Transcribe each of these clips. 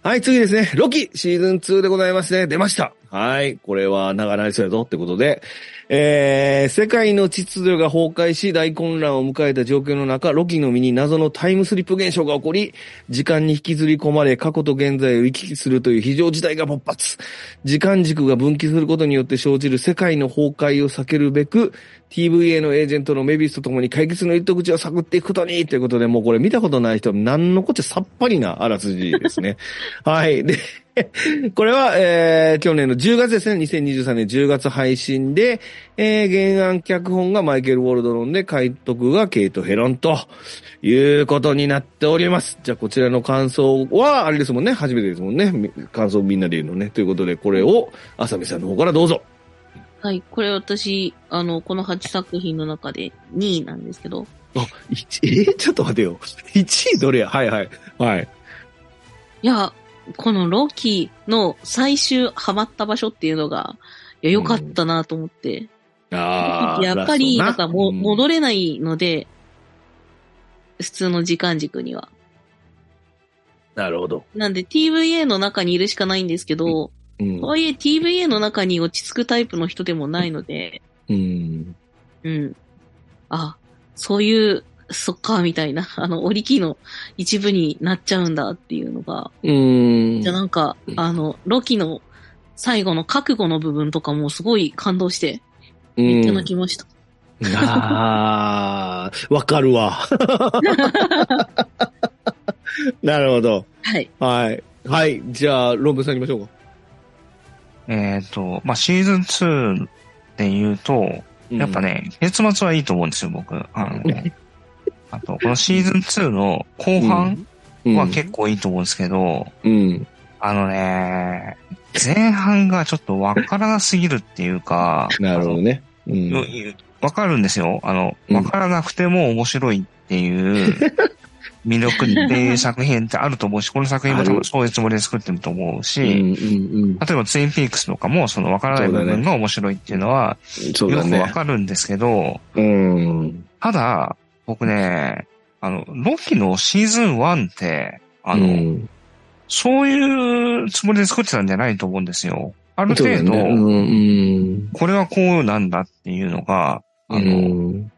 はい、次ですね。ロキシーズン2でございますね。出ました。はい。これは長なりそうやぞってことで、えー、世界の秩序が崩壊し大混乱を迎えた状況の中、ロキの身に謎のタイムスリップ現象が起こり、時間に引きずり込まれ、過去と現在を行き来するという非常事態が勃発。時間軸が分岐することによって生じる世界の崩壊を避けるべく、TVA のエージェントのメビスと共に解決の糸口を探っていくことにということで、もうこれ見たことない人は何のこっちゃさっぱりなあらすじですね。はい。で、これは、えー、去年の10月ですね。2023年10月配信で、えー、原案脚本がマイケル・ウォルドロンで、監督がケイト・ヘロンということになっております。じゃあ、こちらの感想は、あれですもんね。初めてですもんね。み感想みんなで言うのね。ということで、これを、浅見さんの方からどうぞ。はい、これ私、あの、この8作品の中で2位なんですけど、あ、1、えーちょっと待てよ。1位どれや？はいはい。はい。いや、このロキの最終ハマった場所っていうのが、いや、良かったなと思って。ああ。やっぱり、ラなんかもうん戻れないので、普通の時間軸には。なるほど。なんで TVA の中にいるしかないんですけど、うんと。はいえ TVA の中に落ち着くタイプの人でもないので、うん。うん。あ、そういう、そっか、みたいな、あの、折り機の一部になっちゃうんだっていうのが、うん。じゃあなんか、あの、ロキの最後の覚悟の部分とかもすごい感動して、めっちゃ泣きました。ああ、わかるわ。なるほど。はい。はい。はい。じゃあ、論文さん行きましょうか。えっ、と、まあ、シーズン2で言うと、やっぱね、結末はいいと思うんですよ、僕。あのね。あと、このシーズン2の後半うん、は結構いいと思うんですけど、うん。あのね、前半がちょっとわからなすぎるっていうか、なるほどね。うん。わかるんですよ。あの、うんわからなくても面白いっていう 魅力っていう作品ってあると思うし、この作品も多分そういうつもりで作ってると思ううん。し、うん。例えばツインピークスとかもそのわからない部分が面白いっていうのはよくわね。かるんですけど、うん。ただ、僕ね、あの、ロキのシーズン1って、あの、うんそういうつもりで作ってたんじゃないと思うんですよ。ある程度、ねうん。これはこうなんだっていうのが、あの、うん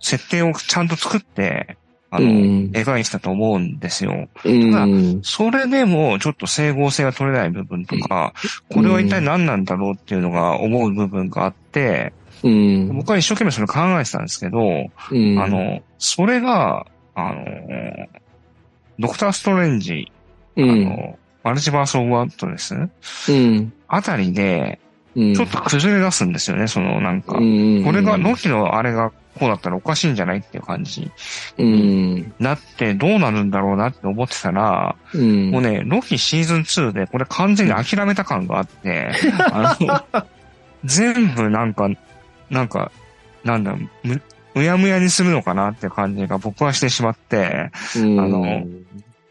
設定をちゃんと作って、あの、うん描いてたと思うんですよ。うん。それでも、ちょっと整合性が取れない部分とか、これは一体何なんだろうっていうのが思う部分があって、うん。僕は一生懸命それ考えてたんですけど、うんあ、の、それが、あの、ドクターストレンジ、あうん。の、マルチバース・オブ・ワットですうん。あたりで、うん。ちょっと崩れ出すんですよね、そのなんか。うん、これが、ロキのあれがこうだったらおかしいんじゃないっていう感じうん。なってどうなるんだろうなって思ってたら、うん。もうね、ロキシーズン2でこれ完全に諦めた感があって、あの、全部なんか、なんか、なんだ、む、むやむやにするのかなって感じが僕はしてしまって、うん、あの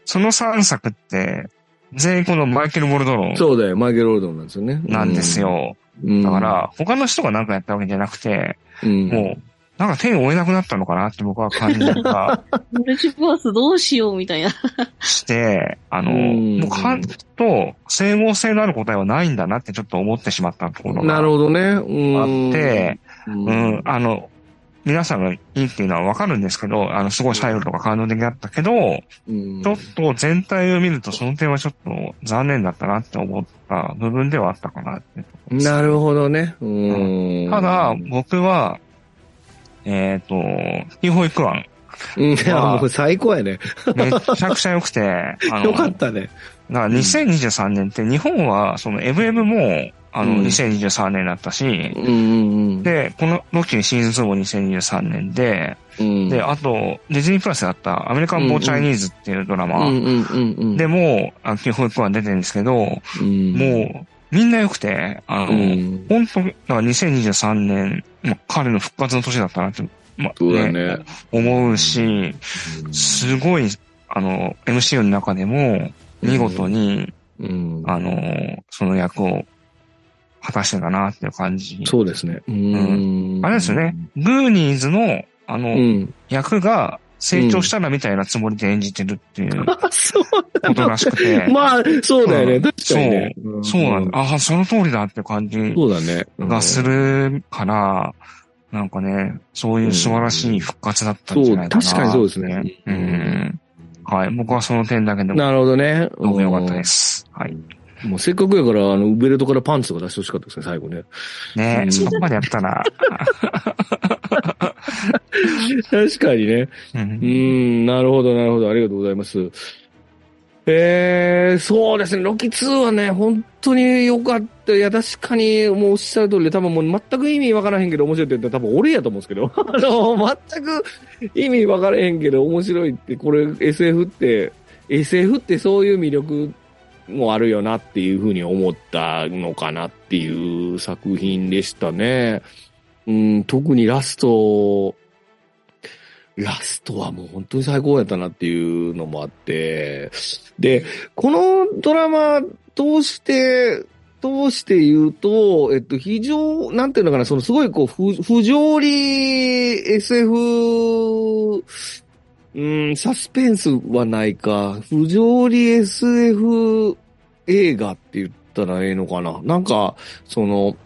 その3作って、全員このマイケル・ボルドロンそうだよ、マイケル・オールドンなんですよね。なんですよ。うん。だから、他の人がなんかやったわけじゃなくて、うん、もう、なんか手を負えなくなったのかなって僕は感じがマ ルチバースどうしようみたいな。して、あの、うんもうかんと整合性のある答えはないんだなってちょっと思ってしまったところがなるほどね。うん。あって、ううん、あの、皆さんがいいっていうのはわかるんですけど、あの、すごい細部とか感動的だったけど、うんちょっと全体を見るとその点はちょっと残念だったなって思った部分ではあったかなって。なるほどね。うん。ただ、僕は、えっ、ーホイクワン、うん、いや、もう最高やね。めちゃくちゃ良くて、あの、よかったね。だから2023年って日本は、そのエブエブも、あの、うん2023年だったし、うんうんで、このロッキーシーズン2も2023年で、うん。で、あと、ディズニープラスだったアメリカンボーチャイニーズっていうドラマ。でも、あキーホイクワン出てるんですけど、うん、もう、みんな良くて、あの、うん。本当だから2023年、まあ、彼の復活の年だったなって、まあそうだね。思うし、すごい、あの、MCU の中でも、見事に、うん。あの、その役を果たしてたなっていう感じ。そうですね。うん。あれですよね。グーニーズの、あの、うん。役が成長したらみたいなつもりで演じてるっていうこそうとらしくて。まあ、そうだよね。うん確かにね。そうなんだ。だ。ああ、その通りだって感じそうだね。がするから、なんかね、そういう素晴らしい復活だったんじゃないかな、そう確かにそうですねう。ん。はい。僕はその点だけでも、なるほどね。どうもよかったです。はい。もうせっかくやから、あの、ベルトからパンツとか出してほしかったですね、最後ね。うんねそこまでやったら、確かにね。う。うんん、なるほど、なるほど。ありがとうございます。えー、そうですね。ロキ2はね、本当に良かった。いや、確かに、もうおっしゃる通りで、多分もう全く意味わからへんけど面白いって言ったら多分俺やと思うんですけど、あの、全く意味わからへんけど面白いって、これ SF って、SF ってそういう魅力もあるよなっていうふうに思ったのかなっていう作品でしたね。うん、特にラスト、ラストはもう本当に最高やったなっていうのもあって、で、このドラマ通して、通して言うと、えっと、非常、なんていうのかな、そのすごいこう、不不条理 SF、うん、サスペンスはないか、不条理 SF 映画って言ったらええのかな。なんか、その、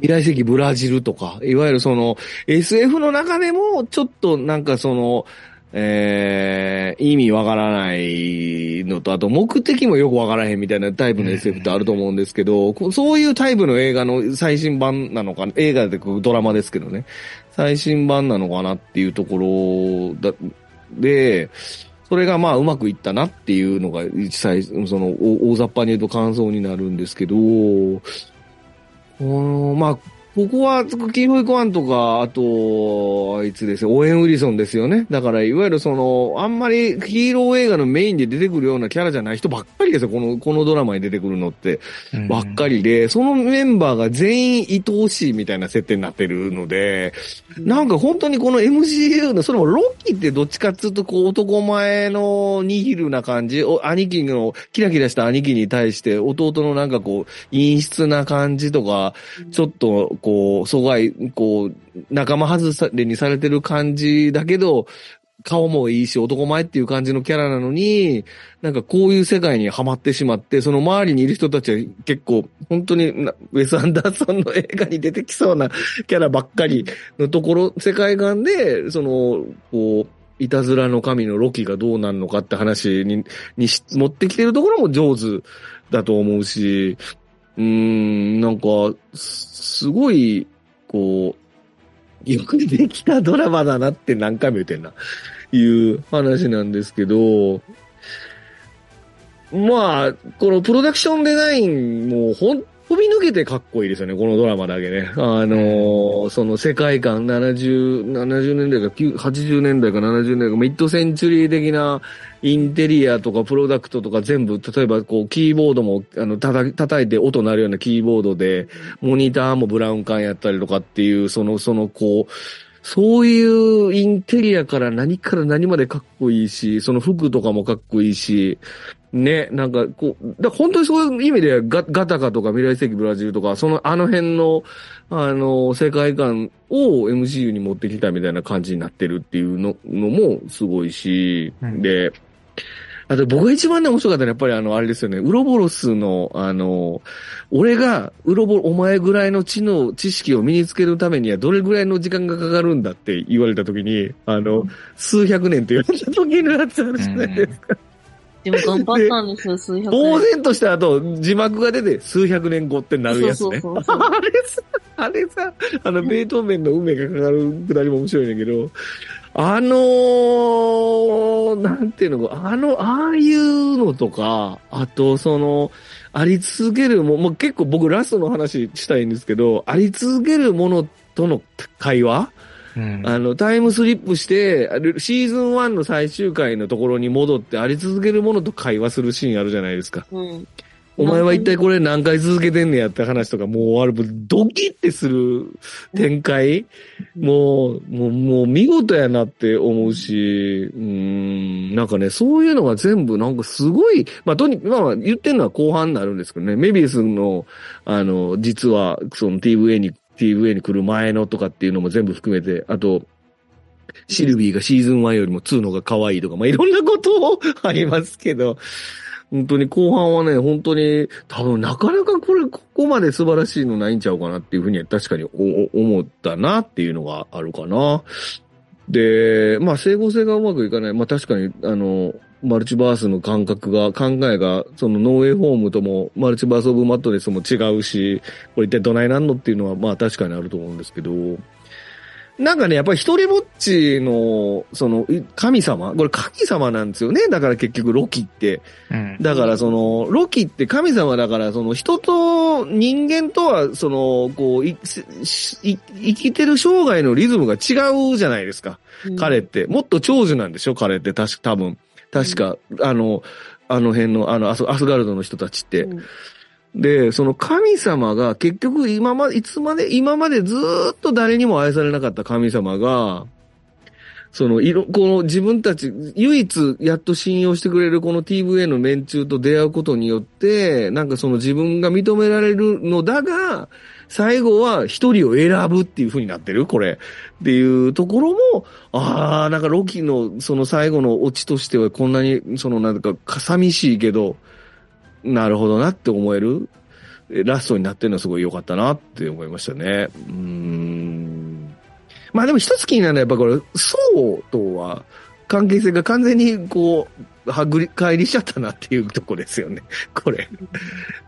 未来世紀ブラジルとか、いわゆるその SF の中でもちょっとなんかその、えー、意味わからないのと、あと目的もよくわからへんみたいなタイプの SF ってあると思うんですけど、こそういうタイプの映画の最新版なのか、映画でドラマですけどね、最新版なのかなっていうところだ、で、それがまあうまくいったなっていうのが実際、その大大雑把に言うと感想になるんですけど、うんまあ、ここは、キーホイコワンとか、あと、あいつですよ、オーエン・ウィリソンですよね。だから、いわゆるその、あんまりヒーロー映画のメインで出てくるようなキャラじゃない人ばっかりですよ、この、このドラマに出てくるのって。うん。ばっかりで、そのメンバーが全員愛おしいみたいな設定になってるので、なんか本当にこの MCU の、それもロッキーってどっちかっつうとこう男前のニヒルな感じ、お兄貴のキラキラした兄貴に対して弟のなんかこう陰湿な感じとか、ちょっとこう、疎外、こう、仲間外れにされてる感じだけど、顔もいいし、男前っていう感じのキャラなのに、なんかこういう世界にはまってしまって、その周りにいる人たちは結構、本当にウェス・アンダーソンの映画に出てきそうなキャラばっかりのところ、世界観で、その、こう、いたずらの神のロキがどうなるのかって話に、に持ってきてるところも上手だと思うし、うん、なんか、すすごい、こう、よくできたドラマだなって何回も言ってんな。いう話なんですけど、まあ、このプロダクションデザインもほん、飛び抜けてかっこいいですよね、このドラマだけね。あのーその世界観、70、70年代か、9 80年代か70年代か、ミッドセンチュリー的なインテリアとかプロダクトとか全部、例えばこう、キーボードも、あの、叩叩いて音鳴るようなキーボードで、モニターもブラウン管やったりとかっていう、その、その、こう、そういうインテリアから何から何までかっこいいし、その服とかもかっこいいし、ね、なんかこう、だ本当にそういう意味でガガタカとか未来世紀ブラジルとか、そのあの辺の、あの、世界観を MCU に持ってきたみたいな感じになってるっていうののもすごいし、うん。で、あと僕が一番ね面白かったのはやっぱりあの、あれですよね、ウロボロスの、あの、俺が、ウロボロ、お前ぐらいの知能、知識を身につけるためにはどれぐらいの時間がかかるんだって言われたときに、あの、数百年って言われた時のやつあるじゃないですか。でも頑張ったんですよ、数百呆年。然とした後、字幕が出て、数百年後ってなるやつね。そうそうそうあれさ、あれさ、あの、ベートーベンの運命がかかるくだりも面白いんだけど、あのー、なんていうのか、あの、ああいうのとか、あと、その、あり続けるも、もう結構僕ラストの話したいんですけど、あり続けるものとの会話うん。あの、タイムスリップして、あれシーズン1の最終回のところに戻ってあり続けるものと会話するシーンあるじゃないですか。うん。お前は一体これ何回続けてんねやって話とか、もうあれ、もうドキってする展開？もう、もう、もう見事やなって思うし、うーん、なんかね、そういうのが全部なんかすごい、まあ、とに、まあまあ言ってるのは後半になるんですけどね、メビウスの、あの、実は、その TVA に、TVA に来る前のとかっていうのも全部含めて、あと、シルビーがシーズン1よりも2の方が可愛いとか、まあ、いろんなことを ありますけど、本当に後半はね、本当に多分なかなかこれ、ここまで素晴らしいのないんちゃうかなっていうふうには確かに思ったなっていうのがあるかな。で、まあ、整合性がうまくいかない。まあ、確かに、あの、マルチバースの感覚が、考えが、そのノーウェイホームとも、マルチバースオブマットレスも違うし、これ一体どないなんのっていうのは、まあ確かにあると思うんですけど、なんかね、やっぱり一人ぼっちの、その、神様？これ神様なんですよね。だから結局ロキって。うん、だからその、ロキって神様だから、その人と人間とは、その、こう、生きてる生涯のリズムが違うじゃないですか。うん、彼って。もっと長寿なんでしょ？彼って、確か、多分。確か、あの、あの辺の、あの、アスガルドの人たちって。で、その神様が結局今まで、いつまで、今までずっと誰にも愛されなかった神様が、その、いろ、この自分たち、唯一やっと信用してくれるこの TVA の連中と出会うことによって、なんかその自分が認められるのだが、最後は一人を選ぶっていう風になってる？これ。っていうところも、ああ、なんかロキのその最後のオチとしてはこんなに、そのなんか寂しいけど、なるほどなって思えるラストになってるのはすごい良かったなって思いましたね。うん。まあでも一つ気になるのはやっぱこれ、そうとは関係性が完全にこう、はぐり返りしちゃったなっていうとこですよね。これ。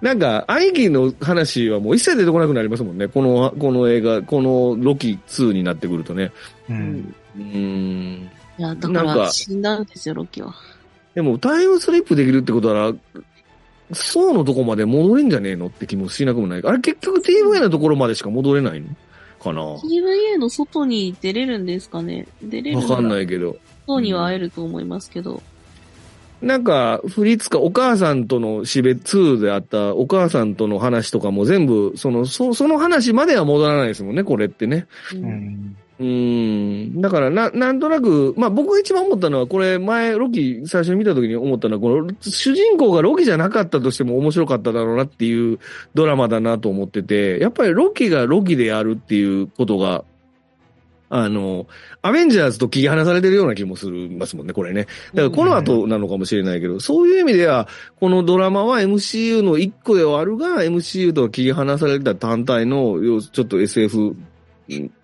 なんか、兄貴の話はもう一切出てこなくなりますもんね。この、この映画、このロキ2になってくるとね。うん。うん。いや、だから死んだんですよ、ロキは。でも、タイムスリップできるってことは、そうのとこまで戻れんじゃねえのって気もしなくもない。あれ結局 TVA のところまでしか戻れないのかな ?TVA の外に出れるんですかね？出れるわかんないけど。外には会えると思いますけど。うん、なんか、フリツカ、お母さんとの死別2であったお母さんとの話とかも全部、その、そその話までは戻らないですもんね、これってね。うんうん。だからな、なんとなく、まあ僕が一番思ったのは、これ前、ロキ最初に見た時に思ったのは、この主人公がロキじゃなかったとしても面白かっただろうなっていうドラマだなと思ってて、やっぱりロキがロキでやるっていうことが、あの、アベンジャーズと切り離されてるような気もするますもんね、これね。だからこの後なのかもしれないけど、そういう意味では、このドラマは MCU の一個ではあるが、MCU とは切り離された単体の、ちょっと SF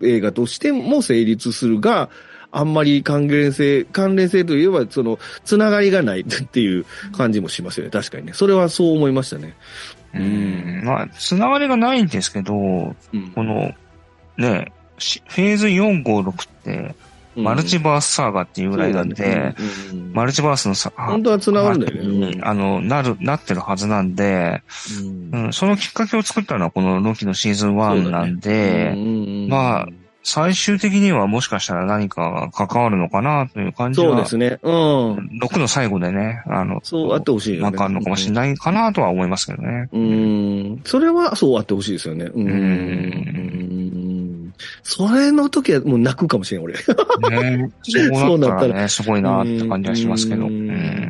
映画としても成立するが、あんまり関連性、関連性といえば、その、つながりがない っていう感じもしますよね。確かにね。それはそう思いましたね。うん。まあ、つながりがないんですけど、うん、この、ね、フェーズ4、5、6って、マルチバースサーガっていうぐらいなんで、マルチバースのさ、本当は繋がるんだよね。あの、なる、なってるはずなんで、うん、そのきっかけを作ったのはこのロキのシーズン1なんで、まあ、最終的にはもしかしたら何か関わるのかなという感じは。そうですね。うん。6の最後でね、あの、そうあってほしいよね。なんかあるのかもしれないかなとは思いますけどね。うん。それはそうあってほしいですよね。うん。うんそれの時はもう泣くかもしれん、俺。ね そうなったらね、すごいなって感じはしますけど。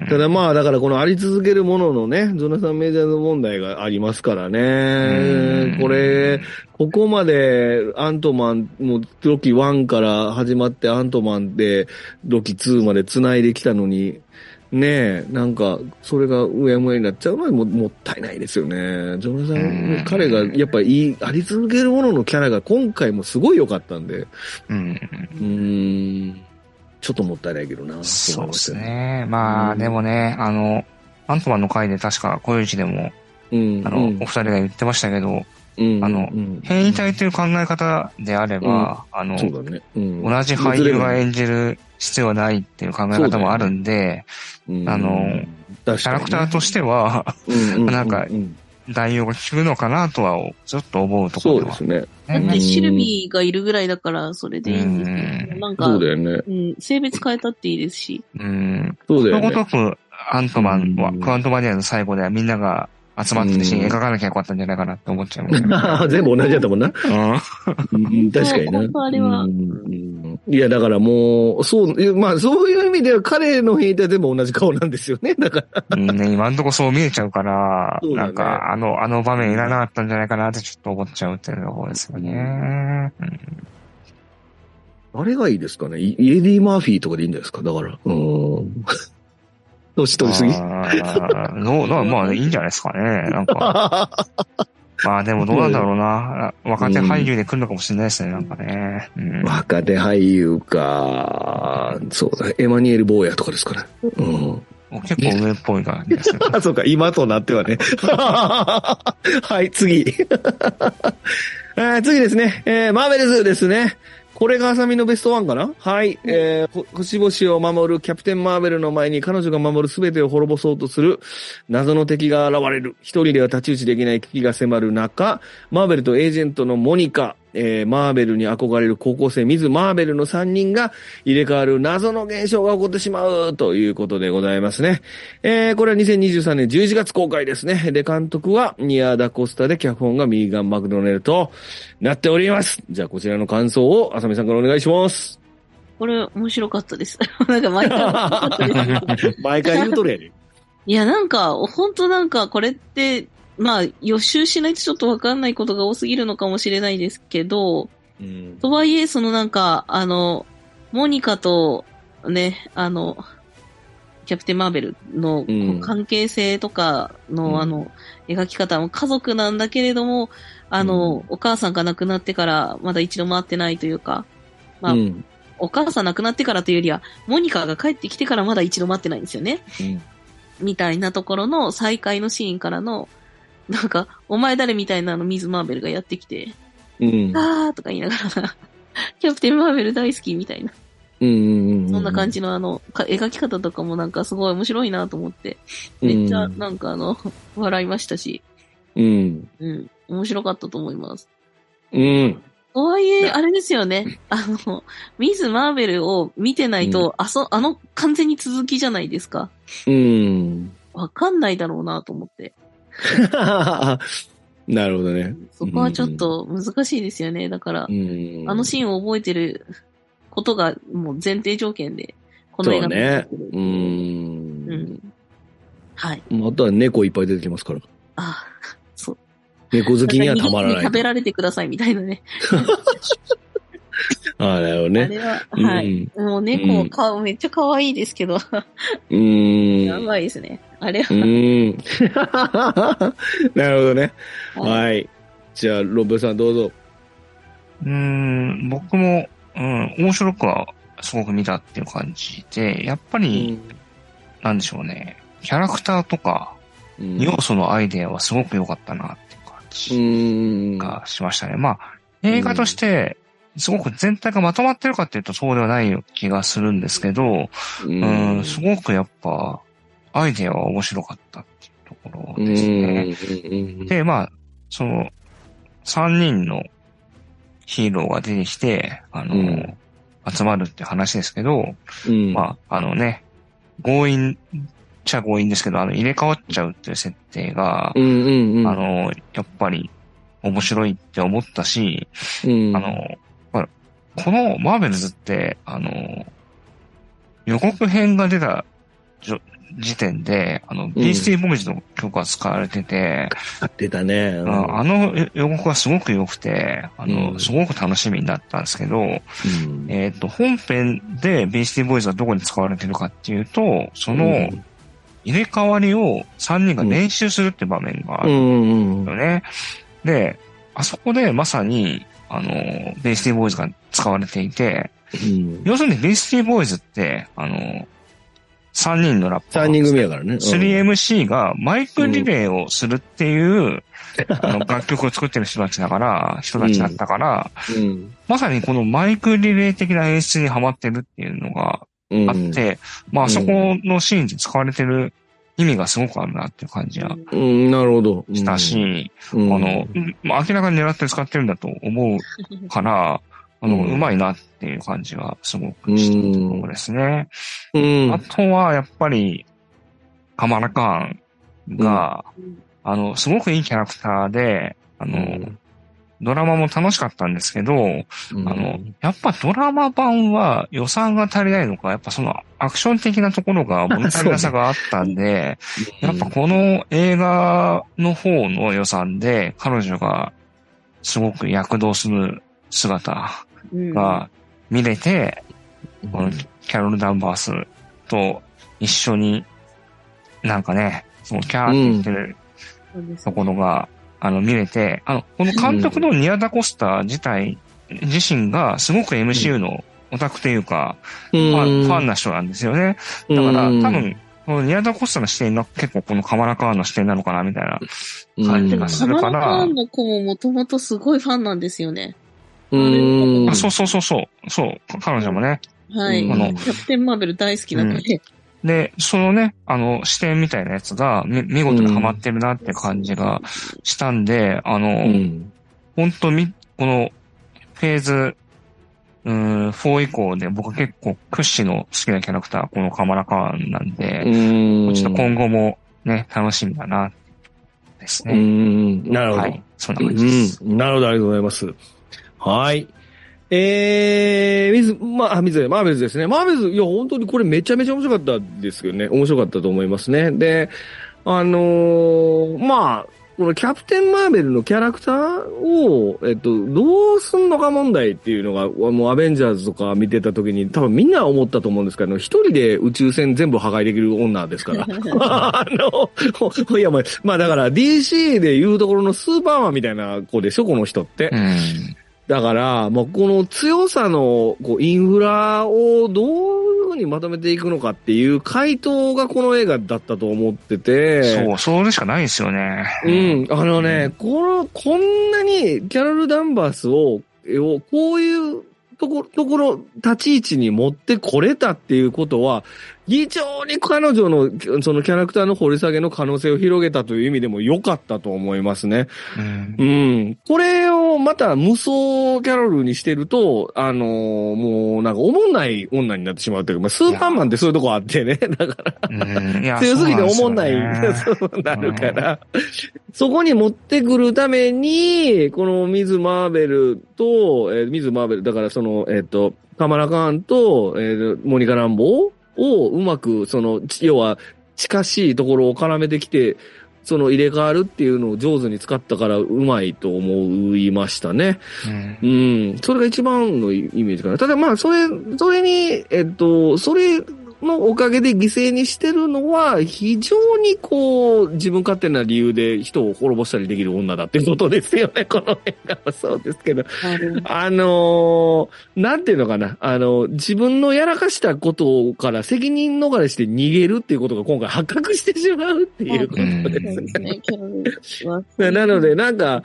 ただまあ、だからこのあり続けるもののね、ゾナサンメジャーズ問題がありますからね。これ、ここまでアントマン、もうロキ1から始まってアントマンでロキ2まで繋いできたのに、ねえ、なんか、それがうやむやになっちゃうのはももったいないですよね。ジョナサン、彼がやっぱりあり続けるもののキャラが今回もすごい良かったんで、うん。うんちょっともったいないけどな。そうですね。まあ、うん、でもね、あの、アントマンの回で確か、小市でも、うん、あの、お二人が言ってましたけど、あの、変異体という考え方であれば、あの、同じ俳優が演じる必要はないっていう考え方もあるんで、あの、キャラクターとしては、なんか、代用が効くのかなとは、ちょっと思うところは。そうですね。だってシルビーがいるぐらいだから、それでいいんですけど、なんか、そうだよね。うん、性別変えたっていいですし。うん。そうだよね。ごとく、アントマンは、クアントマニアの最後ではみんなが集まってるシーン描かなきゃよかったんじゃないかなって思っちゃう、ね。全部同じやったもんな。うん、確かにな。あれは。いや、だからもう、そう、まあそういう意味では彼の兵隊でも同じ顔なんですよね。だから。ね、今んとこそう見えちゃうから、ね、なんか、あの、あの場面いらなかったんじゃないかなってちょっと思っちゃうっていうところですよね。うん誰がいいですかね？イエディ・マーフィーとかでいいんじゃないですか？だから。うん。年取りすぎ？あーどうどうまあ、いいんじゃないですかね。なんか。まあでもどうなんだろうな。若手俳優で来るのかもしれないですね、なんかね。うん。若手俳優か。そうだ、エマニュエル・ボーヤとかですかね。うん。結構上っぽい感じですよ。あ、そうか、今となってはね。はい、次。えー次ですね。えーマーベルズですね。これがアサミのベストワンかな？はい。えー、ほ星々を守るキャプテン・マーベルの前に彼女が守る全てを滅ぼそうとする謎の敵が現れる。一人では太刀打ちできない危機が迫る中、マーベルとエージェントのモニカ、えーマーベルに憧れる高校生ミズ・マーベルの3人が入れ替わる謎の現象が起こってしまうということでございますね。えーこれは2023年11月公開ですね。で、監督はニア・ダ・コスタで脚本がミーガン・マクドネルとなっております。じゃあこちらの感想を浅見さんからお願いします。これ面白かったです。なんか毎回。毎回言うとるやね。いや、なんか、本当なんか、これって、まあ、予習しないとちょっとわかんないことが多すぎるのかもしれないですけど、うん。とはいえ、そのなんか、あの、モニカと、ね、あの、キャプテン・マーベルの関係性とかの、うんあの、描き方も家族なんだけれども、あの、うんお母さんが亡くなってからまだ一度も会ってないというか、まあ、うん。お母さん亡くなってからというよりは、モニカが帰ってきてからまだ一度も会ってないんですよね。みたいなところの再会のシーンからの、なんか、お前誰みたいなのミズ・マーベルがやってきて、うん。あーとか言いながら、キャプテン・マーベル大好きみたいな、うん。そんな感じのあの、か描き方とかもなんかすごい面白いなと思って、めっちゃうんなんかあの、笑いましたし、うん。うん、面白かったと思います。うん。とはいえ、あれですよね。あの、ミズ・マーベルを見てないと、あそ、あの完全に続きじゃないですか。うん。わかんないだろうなと思って。なるほどね。そこはちょっと難しいですよね。だからう、ん。あのシーンを覚えてることがもう前提条件で、この映画そうね見てるう。うんん。はい。あとは猫いっぱい出てきますから。あ、そう。猫好きにはたまらない。食べられてくださいみたいなね。ああ、なるほどあね。れは、はい。もう猫か、めっちゃ可愛いですけど、うん。うん。やばいですね。あれうは、ん。なるほどね。はいはい。じゃあ、ロブさんどうぞ。うーん、僕も、うん、面白くはすごく見たっていう感じで、やっぱり、なんでしょうね、キャラクターとか、うん要素のアイデアはすごく良かったなっていう感うじん。がしましたね。まあ、映画として、すごく全体がまとまってるかっていうとそうではない気がするんですけど、ううん、すごくやっぱ、アイデアは面白かったっていうところですね。うん。で、まあ、その、三人のヒーローが出てきて、あの、うん集まるって話ですけど、うん。まあ、あのね、強引っちゃ強引ですけど、あの、入れ替わっちゃうっていう設定が。あの、やっぱり面白いって思ったし、うん、あの、まあこのマーベルズって、あの、予告編が出た時点で、あの、ビースティーボーイズの曲が使われてて、出たね。うん。ああの予告がすごく良くて、あの、うん。すごく楽しみになったんですけど、うん。えっ、と、本編でビースティーボーイズはどこに使われてるかっていうと、そのうん。入れ替わりを3人が練習するって場面があうるんうん。ん。だよね。で、あそこでまさに、あの、ベイスティーボーイズが使われていて、うん。要するにベイスティーボーイズって、あの、3人のラッパー。三人組やからね。うん 3MC がマイクリレーをするっていう、あの楽曲を作ってる人たちだから、人たちだったから、うん。まさにこのマイクリレー的な演出にハマってるっていうのがうん。あって、まあそこのシーンで使われてる意味がすごくあるなっていう感じがうん、なるほど。したし、うん、あの、うんまあ明らかに狙って使ってるんだと思うから、あの、うんうまいなっていう感じがすごくしたところですね。うん。あとは、やっぱり、カマラカーンが、あの、すごくいいキャラクターで、あの、うんドラマも楽しかったんですけど、うん。あの、やっぱドラマ版は予算が足りないのか、やっぱそのアクション的なところが物足りなさがあったんで、やっぱこの映画の方の予算で彼女がすごく躍動する姿うん。が見れて、このキャロル・ダンバースと一緒に、なんかね、そのキャーって言ってるところが、あの、見れて、あの、この監督のニアダ・コスタ自体、自身がすごく MCU のオタクというか、フファンファンな人なんですよね。だから、多分、このニアダ・コスタの視点が結構このカマラカーンの視点なのかな、みたいな感じがすカマラるからカーンの子ももともとすごいファンなんですよね。うんあ、そうそうそうそう。そう。彼女もね。はい。うんキャプテンマーベル大好きな子で。で、そのね、あの、視点みたいなやつが、み見事にハマってるなって感じがしたんで、あの、うん本当み、この、フェーズ、うーん、4以降で僕結構屈指の好きなキャラクター、このカマラカーンなんで、うんちょっと今後もね、楽しみだな、ですうね。ん。なるほど。はい。そんな感じです。うん。なるほど、ありがとうございます。はい。えー、水、まあ、あ水、マーベルズですね。マーベルズ、いや、本当にこれめちゃめちゃ面白かったですよね。面白かったと思いますね。で、あのーまあ、このキャプテン・マーベルのキャラクターを、えっと、どうすんのか問題っていうのが、もうアベンジャーズとか見てた時に多分みんな思ったと思うんですけど、一人で宇宙船全部破壊できる女ですから。あの、いや、まあ、まあだから DC で言うところのスーパーマンみたいな子でしょ、この人って。うん。だから、もうこの強さのこうインフラをどういうふうにまとめていくのかっていう回答がこの映画だったと思ってて。そう、それしかないですよね。うん。あのね、この、こんなにキャロル・ダンバースを、をこういうところ、ところ、立ち位置に持ってこれたっていうことは、非常に彼女の、そのキャラクターの掘り下げの可能性を広げたという意味でも良かったと思いますね。うんうん。これをまた無双キャロルにしてると、あのーもうなんか思んない女になってしまうというか、まあ、スーパーマンってそういうとこあってね。だから、強すぎて思んない、そうなるから、そこに持ってくるために、このミズ・マーベルと、えーミズ・マーベル、だからその、えっ、と、カマラ・カーンと、えーモニカ・ランボーをうまく、その、ち要は、近しいところを絡めてきて、その入れ替わるっていうのを上手に使ったからうまいと思いましたね。うんうん。それが一番のイメージかな。ただまあ、それ、それに、えっと、それのおかげで犠牲にしてるのは、非常にこう、自分勝手な理由で人を滅ぼしたりできる女だっていうことですよね、この映画はそうですけど。あのーなんていうのかな。あの、自分のやらかしたことから責任逃れして逃げるっていうことが今回発覚してしまうっていうことうんですね。なので、なんか、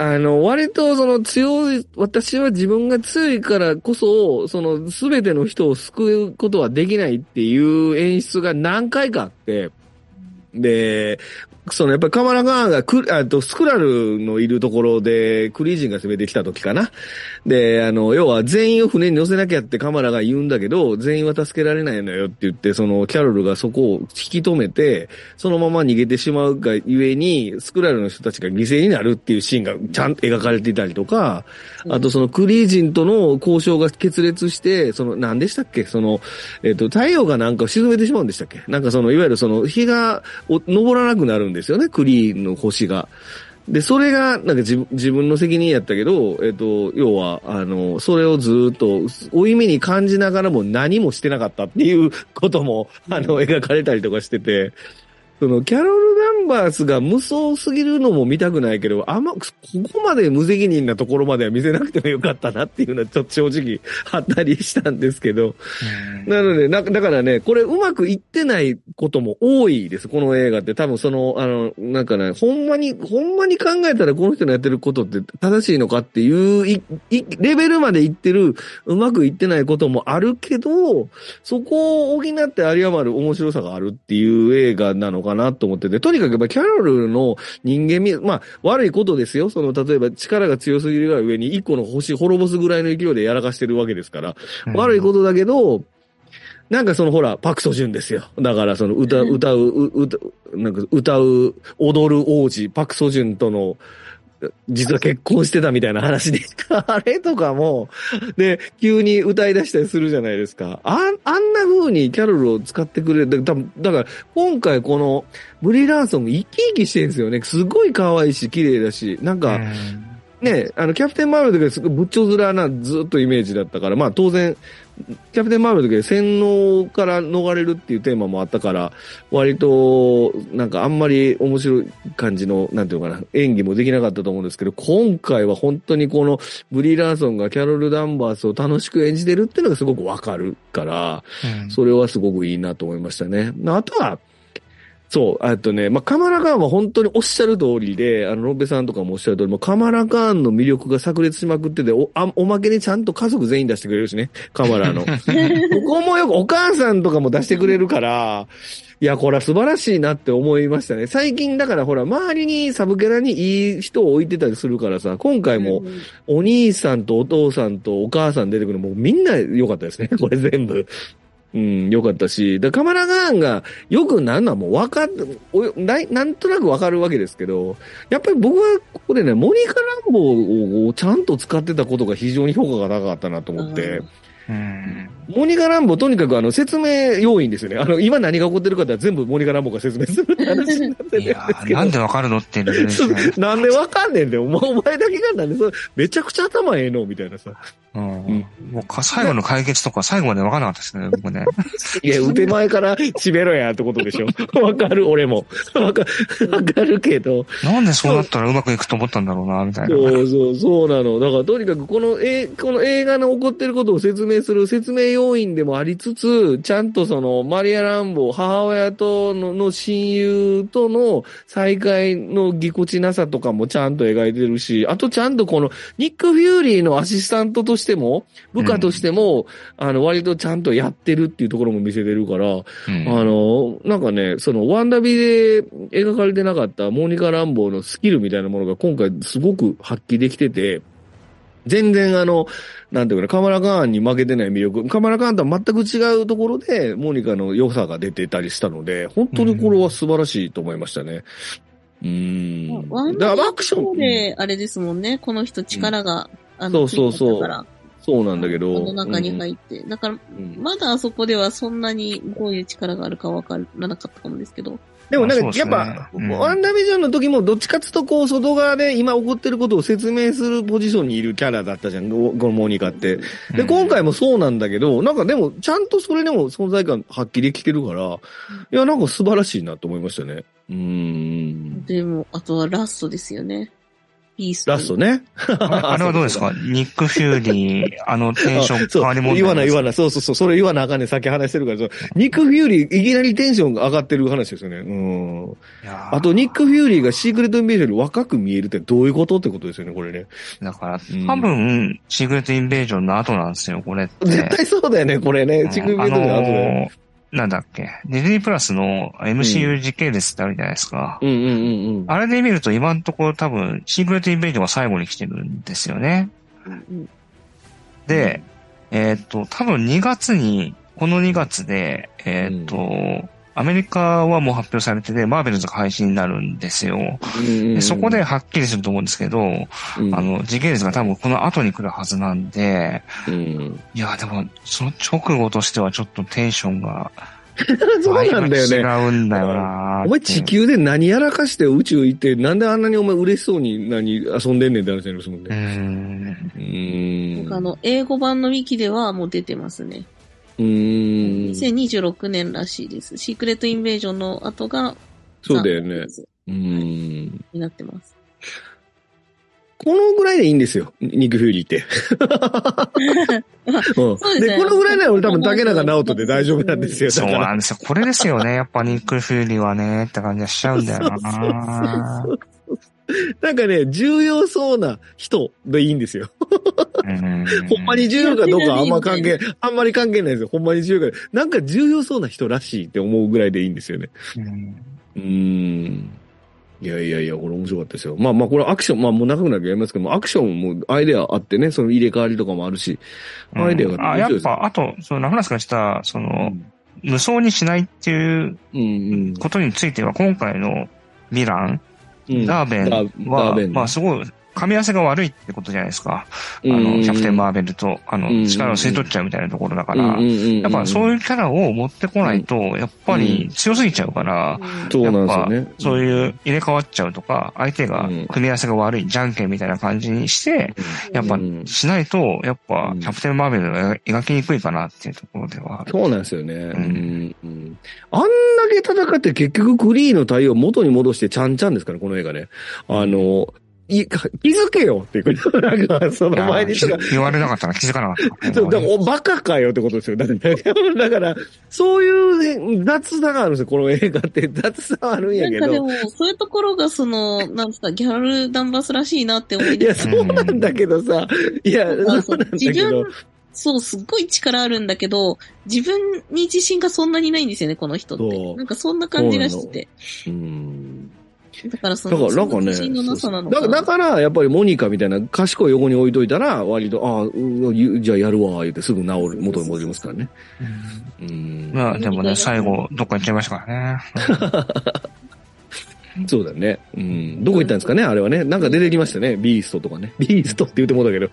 あの、割とその強い、私は自分が強いからこそ、その全ての人を救うことはできないっていう演出が何回かあって、で、そのやっぱりカマラガーンがク、あとスクラルのいるところでクリージンが攻めてきた時かな。で、あの、要は全員を船に乗せなきゃってカマラが言うんだけど、全員は助けられないのよって言って、そのキャロルがそこを引き止めて、そのまま逃げてしまうがゆえに、スクラルの人たちが犠牲になるっていうシーンがちゃんと描かれていたりとか、あとそのクリージンとの交渉が決裂して、その何でしたっけ？その、えっ、と、太陽がなんか沈めてしまうんでしたっけ？なんかその、いわゆるその、日がお昇らなくなるんですよね、クリーンの星が。で、それが、なんか自分自分の責任やったけど、えっ、と、要は、あの、それをずっと、負い目に感じながらも何もしてなかったっていうことも、あの、描かれたりとかしてて、その、キャロル・ダンバースが無双すぎるのも見たくないけど、あんま、ここまで無責任なところまでは見せなくてもよかったなっていうのはちょっと正直 あったりしたんですけど。なので、な、だからね、これうまくいってないことも多いです、この映画って。多分その、あの、なんかね、ほんまに、ほんまに考えたらこの人のやってることって正しいのかっていう、い、い、レベルまでいってる、うまくいってないこともあるけど、そこを補って有り余る面白さがあるっていう映画なのかなと思ってて、とにかくやっぱキャロルの人間味、まあ悪いことですよ。その、例えば力が強すぎるが上に一個の星滅ぼすぐらいの勢いでやらかしてるわけですから、悪いことだけど、なんかそのほら、パクソジュンですよ。だからその歌う、歌う、う歌う、なんか歌う、踊る王子、パクソジュンとの、実は結婚してたみたいな話で、あれとかも、で、急に歌い出したりするじゃないですか。ああんな風にキャロルを使ってくれる。だだだから、今回この、ブリー・ラーソン生き生きしてるんですよね。すごい可愛いし、綺麗だし、なんか、ね、あの、キャプテンマーベルの時はすごい仏頂面なずっとイメージだったから、まあ当然、キャプテンマーベルの時は洗脳から逃れるっていうテーマもあったから、割と、なんかあんまり面白い感じの、なんていうのかな、演技もできなかったと思うんですけど、今回は本当にこのブリー・ラーソンがキャロル・ダンバースを楽しく演じてるっていうのがすごくわかるから、うんそれはすごくいいなと思いましたね。あとは、そう、あとね、まあ、カマラカーンは本当におっしゃる通りで、あの、ロンベさんとかもおっしゃる通り、もうカマラカーンの魅力が炸裂しまくってて、お、あおまけにちゃんと家族全員出してくれるしね、カマラの。ここもよくお母さんとかも出してくれるから、いや、これは素晴らしいなって思いましたね。最近だからほら、周りにサブキャラにいい人を置いてたりするからさ、今回もお兄さんとお父さんとお母さん出てくるのもうみんな良かったですね。これ全部。うん、良かったし。だ、カマラガーンがよくなるのはもうわか、おななんとなくわかるわけですけど、やっぱり僕はここでね、モニカ・ランボーをちゃんと使ってたことが非常に評価が高かったなと思って、うん。モニカ・ランボーとにかくあの説明要員ですよね。あの、今何が起こってるかって全部モニカ・ランボーが説明するって話になってるんですいやけど。ーなんでわかるのっていうレベルですね。なんでわかんねんで、お前お前だけがなんで、それめちゃくちゃ頭ええのみたいなさ。うんんもうか最後の解決とか最後までわかんなかったですね、僕ね。いや、腕前から締めろやってことでしょ。わかる、俺も。わかわかるけど。なんでそうなったらうまくいくと思ったんだろうな、みたいな。そうそう、そうなの。だからとにかくこの映この映画の起こってることを説明する説明要員でもありつつ、ちゃんとそのマリア・ランボー、母親とのの親友との再会のぎこちなさとかもちゃんと描いてるし、あとちゃんとこのニック・フューリーのアシスタントとしても、部下としても、あの、割とちゃんとやってるっていうところも見せてるから、うん。あの、なんかね、そのワンダビで描かれてなかったモーニカ・ランボーのスキルみたいなものが今回すごく発揮できてて、全然あの、なんていうかな、カマラカーンに負けてない魅力、カマラカーンとは全く違うところで、モーニカの良さが出てたりしたので、本当にこれは素晴らしいと思いましたね。うーん。ワンだからアクション、で、あれですもんね、この人力が、あの、そうそうそうそうなんだけど。この中に入って。だから、うんまだあそこではそんなにどういう力があるかわからなかったかもですけど。でもなんか、やっぱ、うんワンダービジョンの時もどっちかっつうとこう、外側で今起こってることを説明するポジションにいるキャラだったじゃん、このモニカって。で、今回もそうなんだけど、なんかでも、ちゃんとそれでも存在感発揮できてるから、いや、なんか素晴らしいなと思いましたね。うーん。でも、あとはラストですよね。ピース。ラスト。ね。あれはどうですか？ニック・フューリー、あのテンション変わりもん言わない言わない。そうそうそう。それ言わなあかんねん。さっき話してるから。ニック・フューリー、いきなりテンションが上がってる話ですよね。うん。あと、ニック・フューリーがシークレット・インベージョンより若く見えるってどういうことってことですよね、これね。だからうん、多分、シークレットインベージョンの後なんですよ、これって。絶対そうだよね、これね。シークレット・インベージョンの後だよね。あのーなんだっけ、ディズニープラスの MCU 時系列ってあるじゃないですか。うんうんうんうん。あれで見ると今のところ多分、シークレットインベージョンが最後に来てるんですよね。うんで、えーっと、多分2月に、この2月で、えーっと、アメリカはもう発表されてて、マーベルズが配信になるんですよ。でそこで、はっきりすると思うんですけど、うんあの、時系列が多分この後に来るはずなんで、うん、いや、でも、その直後としてはちょっとテンションが、そうなんだよね。違うんだよなお前地球で何やらかして宇宙行って、なんであんなにお前嬉しそうに何遊んでんねんって話になりますもんね。ん。うーん。あの、英語版のウィキではもう出てますね。うーん。2026年らしいです。シークレットインベージョンの後が、そうだよね。ザうーん。になってます。このぐらいでいいんですよ。ニック・フューリーって。うんそうですねで、このぐらいなら俺多分竹中直人で大丈夫なんですよ。そう。なんですよ。これですよね。やっぱニック・フューリーはね、って感じがしちゃうんだよな なんかね、重要そうな人でいいんですよ。うんほんまに重要かどうかはあんま関係、あんまり関係ないですよ。ほんまに重要か。なんか重要そうな人らしいって思うぐらいでいいんですよね。うんん。いやいやいや、これ面白かったですよ。まあまあ、これアクション、まあもう長くなるけどやりますけども、アクションもアイデアあってね、その入れ替わりとかもあるし、アイデアがあ、やっぱ、あと、そのラフランスがした、その、無双にしないっていううんことについては、今回のヴィラン、うん。ダーベンダーダは、ーベンまあすごい噛み合わせが悪いってことじゃないですか。あの、キャプテン・マーベルと、あの、力を吸い取っちゃうみたいなところだから、やっぱそういうキャラを持ってこないと、やっぱり強すぎちゃうから、そうなんですよね。そういう入れ替わっちゃうとか、相手が組み合わせが悪い、じゃんけんみたいな感じにして、やっぱしないと、やっぱキャプテン・マーベルが描きにくいかなっていうところではそうなんですよね。うん。あんだけ戦って結局クリーの対応元に戻してちゃんちゃんですから、この映画ね。あの、い、気づけよっていう。なんか、その前にとか。言われなかったら気づかなかった。そう、だから、バカかよってことですよ。だから、だから、そういう雑さがあるんですよ、この映画って。雑さはあるんやけど。なんかでも、そういうところが、その、なんですか、ギャルダンバスらしいなって思いいや、そうなんだけどさ、いや、そうなんだけど。自分そう、すっごい力あるんだけど、自分に自信がそんなにないんですよね、この人って。なんかそんな感じがしてて。うん。だからその、だからなんかね、のなさなのかだから、やっぱりモニカみたいな賢い横に置いといたら、割と、ああ、じゃあやるわ、言ってすぐ治る、元に戻りますからね。うん。まあ、でもね、最後、どっか行っちゃいましたからね。そうだね。うん。どこ行ったんですかねあれはね。なんか出てきましたね。ビーストとかね。ビーストって言ってもだけど。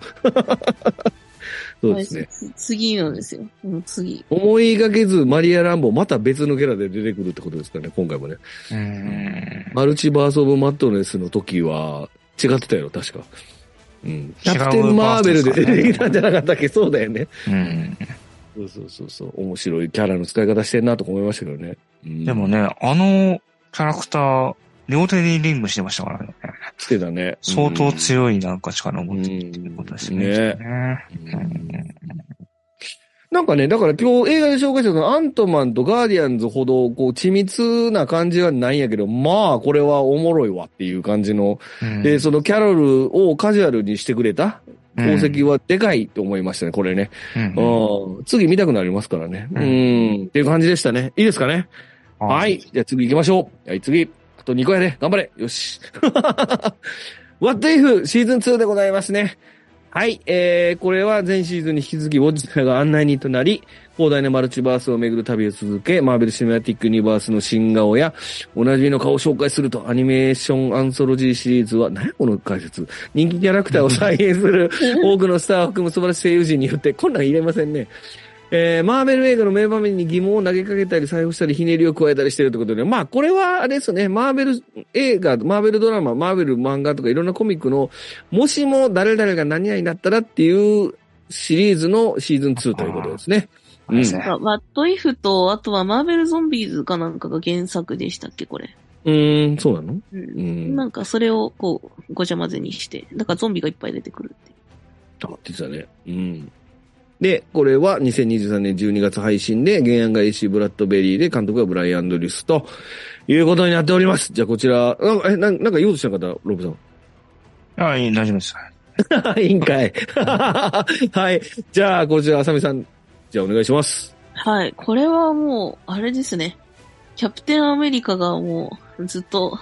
そうですね。次のですよ。もう次。思いがけずマリア・ランボーまた別のキャラで出てくるってことですかね、今回もね。マルチバース・オブ・マットネスの時は違ってたよ、確か。うん。キャプテン・マーベルで出てきたんじゃなかったっけ？そうだよね。うん。そうそうそうそう。面白いキャラの使い方してんなと思いましたけどね。うん、でもね、あのキャラクター、両手にリングしてましたからね。してたね。相当強いなんか力を持ってるっていうことですね。ね。なんかね、だから今日映画で紹介したアントマンとガーディアンズほど、こう、緻密な感じはないんやけど、まあ、これはおもろいわっていう感じの、うん、で、そのキャロルをカジュアルにしてくれた功績はでかいと思いましたね、これね。うん、次見たくなりますからね。うん、っていう感じでしたね。いいですかね？はい。じゃあ次行きましょう。はい、次。あと2個やね。頑張れ。よし。What If シーズン2でございますね。はい。えー、これは前シーズンに引き続き、ウォッチャーが案内人となり、広大なマルチバースを巡る旅を続け、マーベル・シネマティック・ユニバースの新顔や、おなじみの顔を紹介すると、アニメーション・アンソロジーシリーズは、何やこの解説人気キャラクターを再現する 多くのスターを含む素晴らしい声優陣によって、こんなん入れませんね。えー、マーベル映画の名場面に疑問を投げかけたり、採用したり、ひねりを加えたりしてるってことで、まあ、これは、あれですね、マーベル映画、マーベルドラマ、マーベル漫画とかいろんなコミックの、もしも誰々が何々だったらっていうシリーズのシーズン2ということですね。うん。ワットイフと、あとはマーベルゾンビーズかなんかが原作でしたっけ、これ。うーん、そうなの？うん。なんかそれをこう、ごちゃ混ぜにして、だからゾンビがいっぱい出てくるって。あ、実はね。うん。で、これは2023年12月配信で、原案が AC ブラッドベリーで、監督はブライアン・ドリスということになっております。じゃあこちら、なんか、え、ななんか言おうとした方、ロブさん。ああ、いい、大丈夫です。いいんかい。はい。じゃあ、こちら、あさみさん、じゃあお願いします。はい。これはもう、あれですね。キャプテンアメリカがもう、ずっと、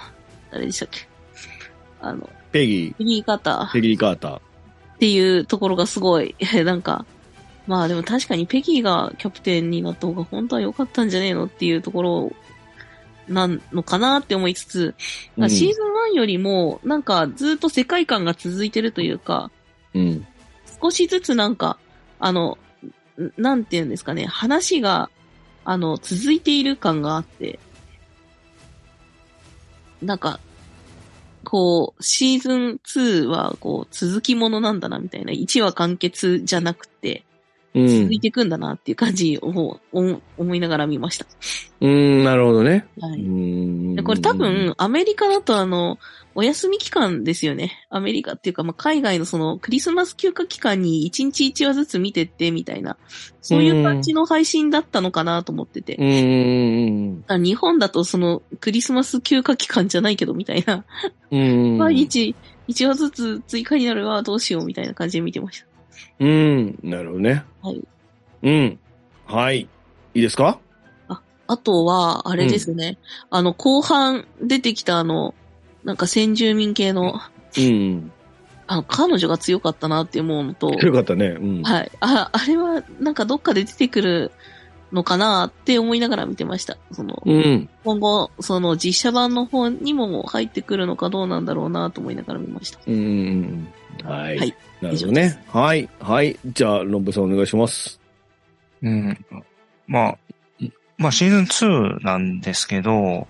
誰でしたっけ？あの、ペギー。ペギー・カーター。ペギー・カーター。っていうところがすごい、なんか、まあでも確かにペギーがキャプテンになった方が本当は良かったんじゃねえのっていうところなのかなって思いつつ、シーズン1よりもなんかずっと世界観が続いてるというか、うん、少しずつなんか、あの、なんていうんですかね、話が、あの、続いている感があって、なんか、こう、シーズン2は、こう、続きものなんだな、みたいな。1話完結じゃなくて、続いていくんだなっていう感じを思いながら見ました。うん、なるほどね。はい。これ多分、アメリカだとあの、お休み期間ですよね。アメリカっていうか、まあ、海外のその、クリスマス休暇期間に1日1話ずつ見てって、みたいな、そういう感じの配信だったのかなと思ってて。うん。日本だとその、クリスマス休暇期間じゃないけど、みたいな。うん。毎日1話ずつ追加になるわ、どうしよう、みたいな感じで見てました。うん、なるほどね。はい。うん。はい。いいですか？あ、あとは、あれですね。うん、あの、後半出てきたあの、なんか先住民系の、うん。あの、彼女が強かったなって思うのと。強かったね。うん。はい。あ、あれは、なんかどっかで出てくるのかなって思いながら見てました。その、うん。今後、その実写版の方にも入ってくるのかどうなんだろうなと思いながら見ました。うん。はい。はいなるほどね。はい。はい。じゃあ、ロンブさんお願いします。うん。まあ、まあシーズン2なんですけど、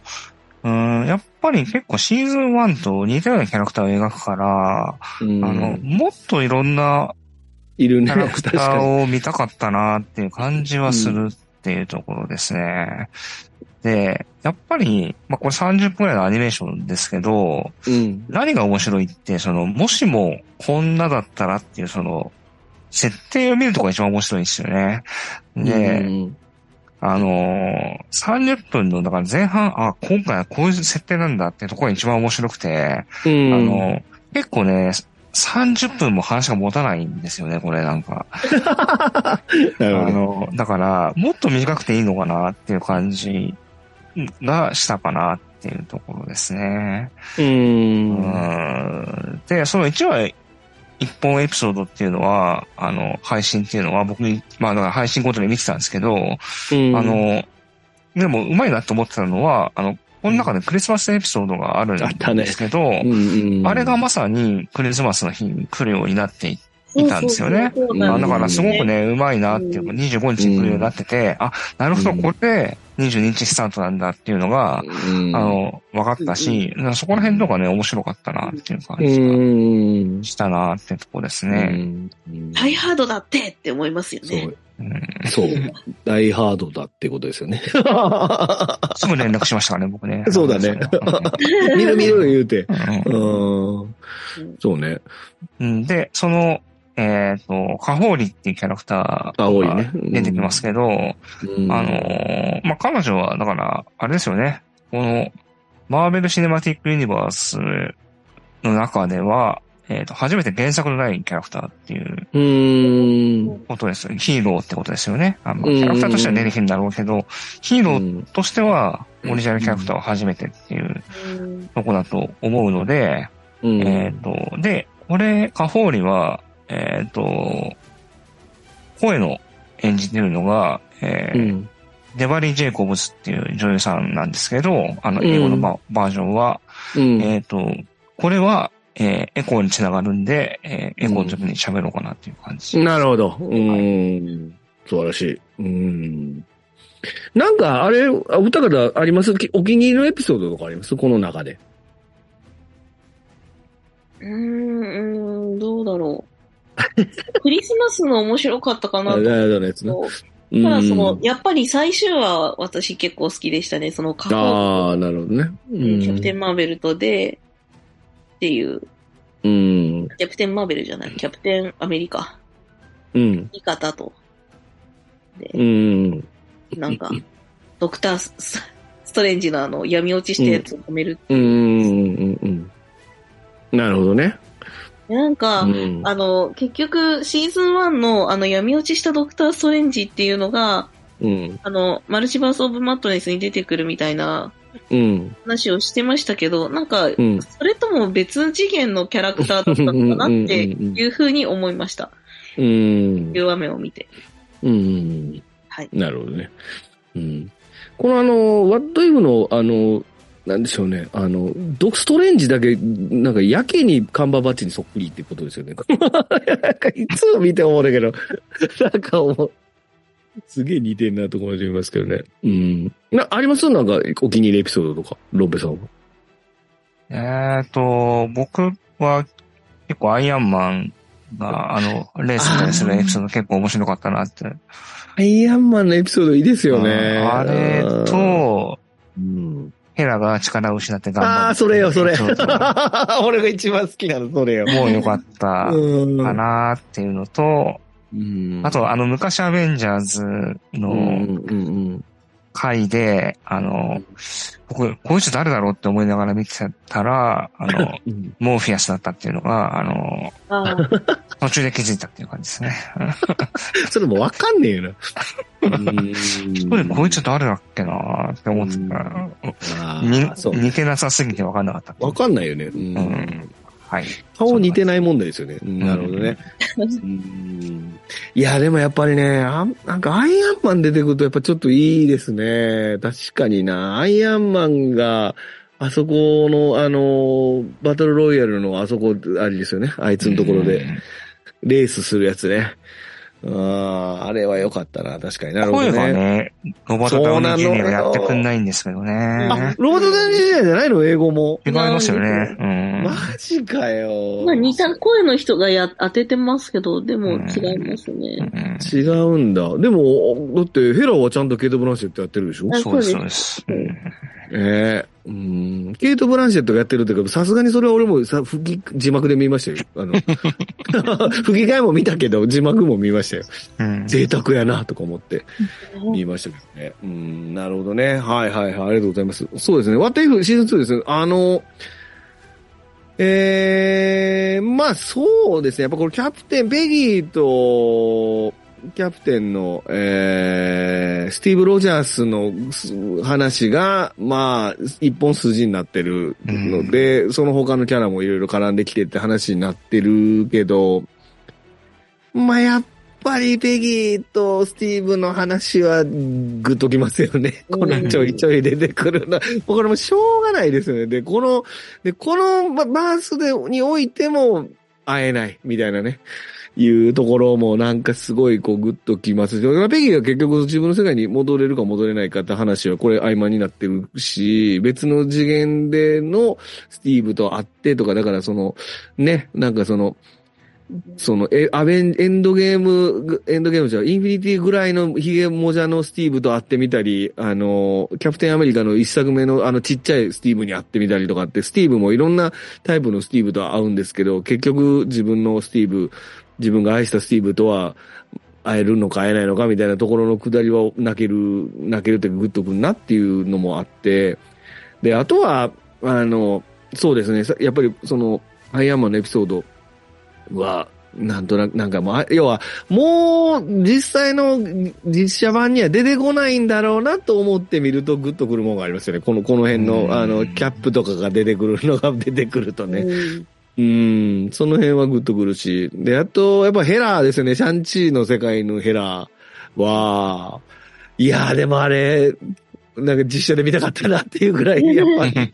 うん、やっぱり結構シーズン1と似たようなキャラクターを描くから、うんあの、もっといろんないるね。キャラクタ。ーを見たかったなっていう感じはするっていうところですね。で、やっぱり、まあこれ30分くらいのアニメーションですけど、うん。何が面白いって、その、もしもこんなだったらっていう、その、設定を見るとこが一番面白いんですよね。で、うんあのー、30分の、だから前半、あ、今回はこういう設定なんだっていうところが一番面白くて、うん。あの、結構ね、30分も話が持たないんですよね、これなんか。あ。の、だから、もっと短くていいのかなっていう感じがしたかなっていうところですね。う。うんんで、その1話一本エピソードっていうのは、あの、配信っていうのは僕に、まあだから配信ごとに見てたんですけど、うんあ、の、でもうまいなと思ってたのは、あの、この中でクリスマスエピソードがあるんですけど、うんうんあれがまさにクリスマスの日に来るようになっていいたんですよね。だからすごくね。ね、うまいなっていうか、25日に来るようになってて、あ、なるほど、うんこれで22日スタートなんだっていうのが、うんあの、分かったし、そこら辺とかね、面白かったなっていう感うじがん。したなってとこですうね。ん。ハイハードだってって思いますよね。そう。うんそう。ダイハードだってことですよね。すぐ連絡しましたからね、僕ね。そうだね 見る見る言うて。そうね。うんで、その、えっ、と、カホーリっていうキャラクターが。出てきますけど、うんあのーまあ、彼女は、だから、あれですよね。この、マーベル・シネマティック・ユニバースの中では、えっ、と、初めて原作のないキャラクターっていう。ことです。ヒーローってことですよね。あのうんキャラクターとしては出てきるんだろうけど、ヒーローうんとしては、オリジナルキャラクターは初めてっていううんとこだと思うので、うんえっ、と、で、これ、カホーリは、えっ、と、声の演じてるのが、えーうん。デバリー・ジェイコブスっていう女優さんなんですけど、あの、英語のバ,、バージョンは、うん。えっ、と、これは、えーエコーにつながるんで、えーエコーの時に喋ろうかなっていう感じ。なるほど。うん。素晴らしい。うん。なんか、あれ、あお二方あります？きお気に入りのエピソードとかあります？この中で。うーん、うんどうだろう。クリスマスの面白かったかなあとただその、やっぱり最終話は私結構好きでしたね。その、過去ああ、なるほどね。うんキャプテンマーベルとで、っていう、うん。キャプテンマーベルじゃない、キャプテンアメリカ、うん。味方と、でう、ん。なんか、ドクターストレンジのあの、闇落ちしたやつを止める。うん。うん。うん。なるほどね。なんか、うんあの、結局、シーズン1のあの、闇落ちしたドクターストレンジっていうのが、うん。あの、マルチバース・オブ・マットネスに出てくるみたいなうん。話をしてましたけど、なんか、うん。それとも別次元のキャラクターだったのかなっていうふうに思いました。うん。いうを見て。うん。はい。なるほどね。うん。このあの、ワットイフの、あの、なんでしょうね。あの、ドクストレンジだけ、なんかやけにカンバーバッチにそっくりってことですよね。なんかいつも見て思うんだけど、なんかもう、すげえ似てんなと思いますけどね。うん。な、あります？なんか、お気に入りエピソードとか、ロンベさんは？えっ、と、僕は結構アイアンマンが、あの、レースみたいにするエピソード結構面白かったなって。アイアンマンのエピソードいいですよね。あれと、うん。ヘラが力を失って頑張る。ああ、それよ、それ。俺が一番好きなの、それよ。もう良かったうんかなっていうのと、うんあと、あの、昔アベンジャーズうんのうん回で、あの、僕、こいつ誰だろうって思いながら見てたら、あの、うん。モーフィアスだったっていうのが、あの、あー途中で気づいたっていう感じですね。それもわかんねえよな。これ、こいつ誰だっけなって思ってたら。似てなさすぎて分かんなかった。わかんないよね。ううんん。はい。顔似てない問題ですよね。うんなるほどね。うんいや、でもやっぱりね、あなんかアイアンマン出てくるとやっぱちょっといいですね。確かにな。アイアンマンが、あそこの、あの、バトルロイヤルのあそこ、あれですよね。あいつのところで、レースするやつね。ああ、あれは良かったな。確かになるほど声がね。ね、ロバート・ダウニー・ジュニアがやってくんないんですけどあね。、ロボットダウニージュニアじゃないの？英語も。違いますよね。うん。マジかよ。まあ似た声の人がや、当ててますけど、でも違いますね。うん違うんだ。でも、だってヘラはちゃんとケイト・ブランシェットやってるでしょ？あそうです、そうでです。うんええうん。ケイト・ブランシェットがやってるっていうか、さすがにそれは俺もさ、吹き、字幕で見ましたよ。あの、吹き替えも見たけど、字幕も見ましたよ。うん。贅沢やな、とか思って見ましたけどね。うん、なるほどね。はいはいはい、ありがとうございます。そうですね。What If シーズン2ですね。あの、ええまあそうですね。やっぱこのキャプテン、ペギーと、キャプテンの、えー、スティーブ・ロジャースのす話が、まあ、一本筋になってるので、その他のキャラもいろいろ絡んできてって話になってるけど、まあ、やっぱりペギーとスティーブの話はグッときますよね。うんこのちょいちょい出てくるの。もうこれもしょうがないですよね。で、この、で、このババースでにおいても会えないみたいなね。いうところもなんかすごいこうグッときますし、ペギーが結局自分の世界に戻れるか戻れないかって話はこれ合間になってるし、別の次元でのスティーブと会ってとか、だからその、ね、なんかその、その、え、アベン、エンドゲーム、エンドゲームじゃインフィニティぐらいのヒゲモジャのスティーブと会ってみたり、あの、キャプテンアメリカの一作目のあのちっちゃいスティーブに会ってみたりとかって、スティーブもいろんなタイプのスティーブと会うんですけど、結局自分のスティーブ、自分が愛したスティーブとは会えるのか会えないのかみたいなところのくだりは泣ける、泣けるってグッとくるなっていうのもあって、で、あとは、あの、そうですね、さやっぱりその、アイアンマンのエピソードは、なんとなく、なんかもうあ、要は、もう、実際の実写版には出てこないんだろうなと思ってみると、グッとくるものがありますよね。この、この辺うんの、あの、キャップとかが出てくるのが出てくるとね。うんうん、その辺はグッとくるし。で、あと、やっぱヘラーですよね。シャンチーの世界のヘラーは、いやーでもあれ、なんか実写で見たかったなっていうぐらい、やっぱり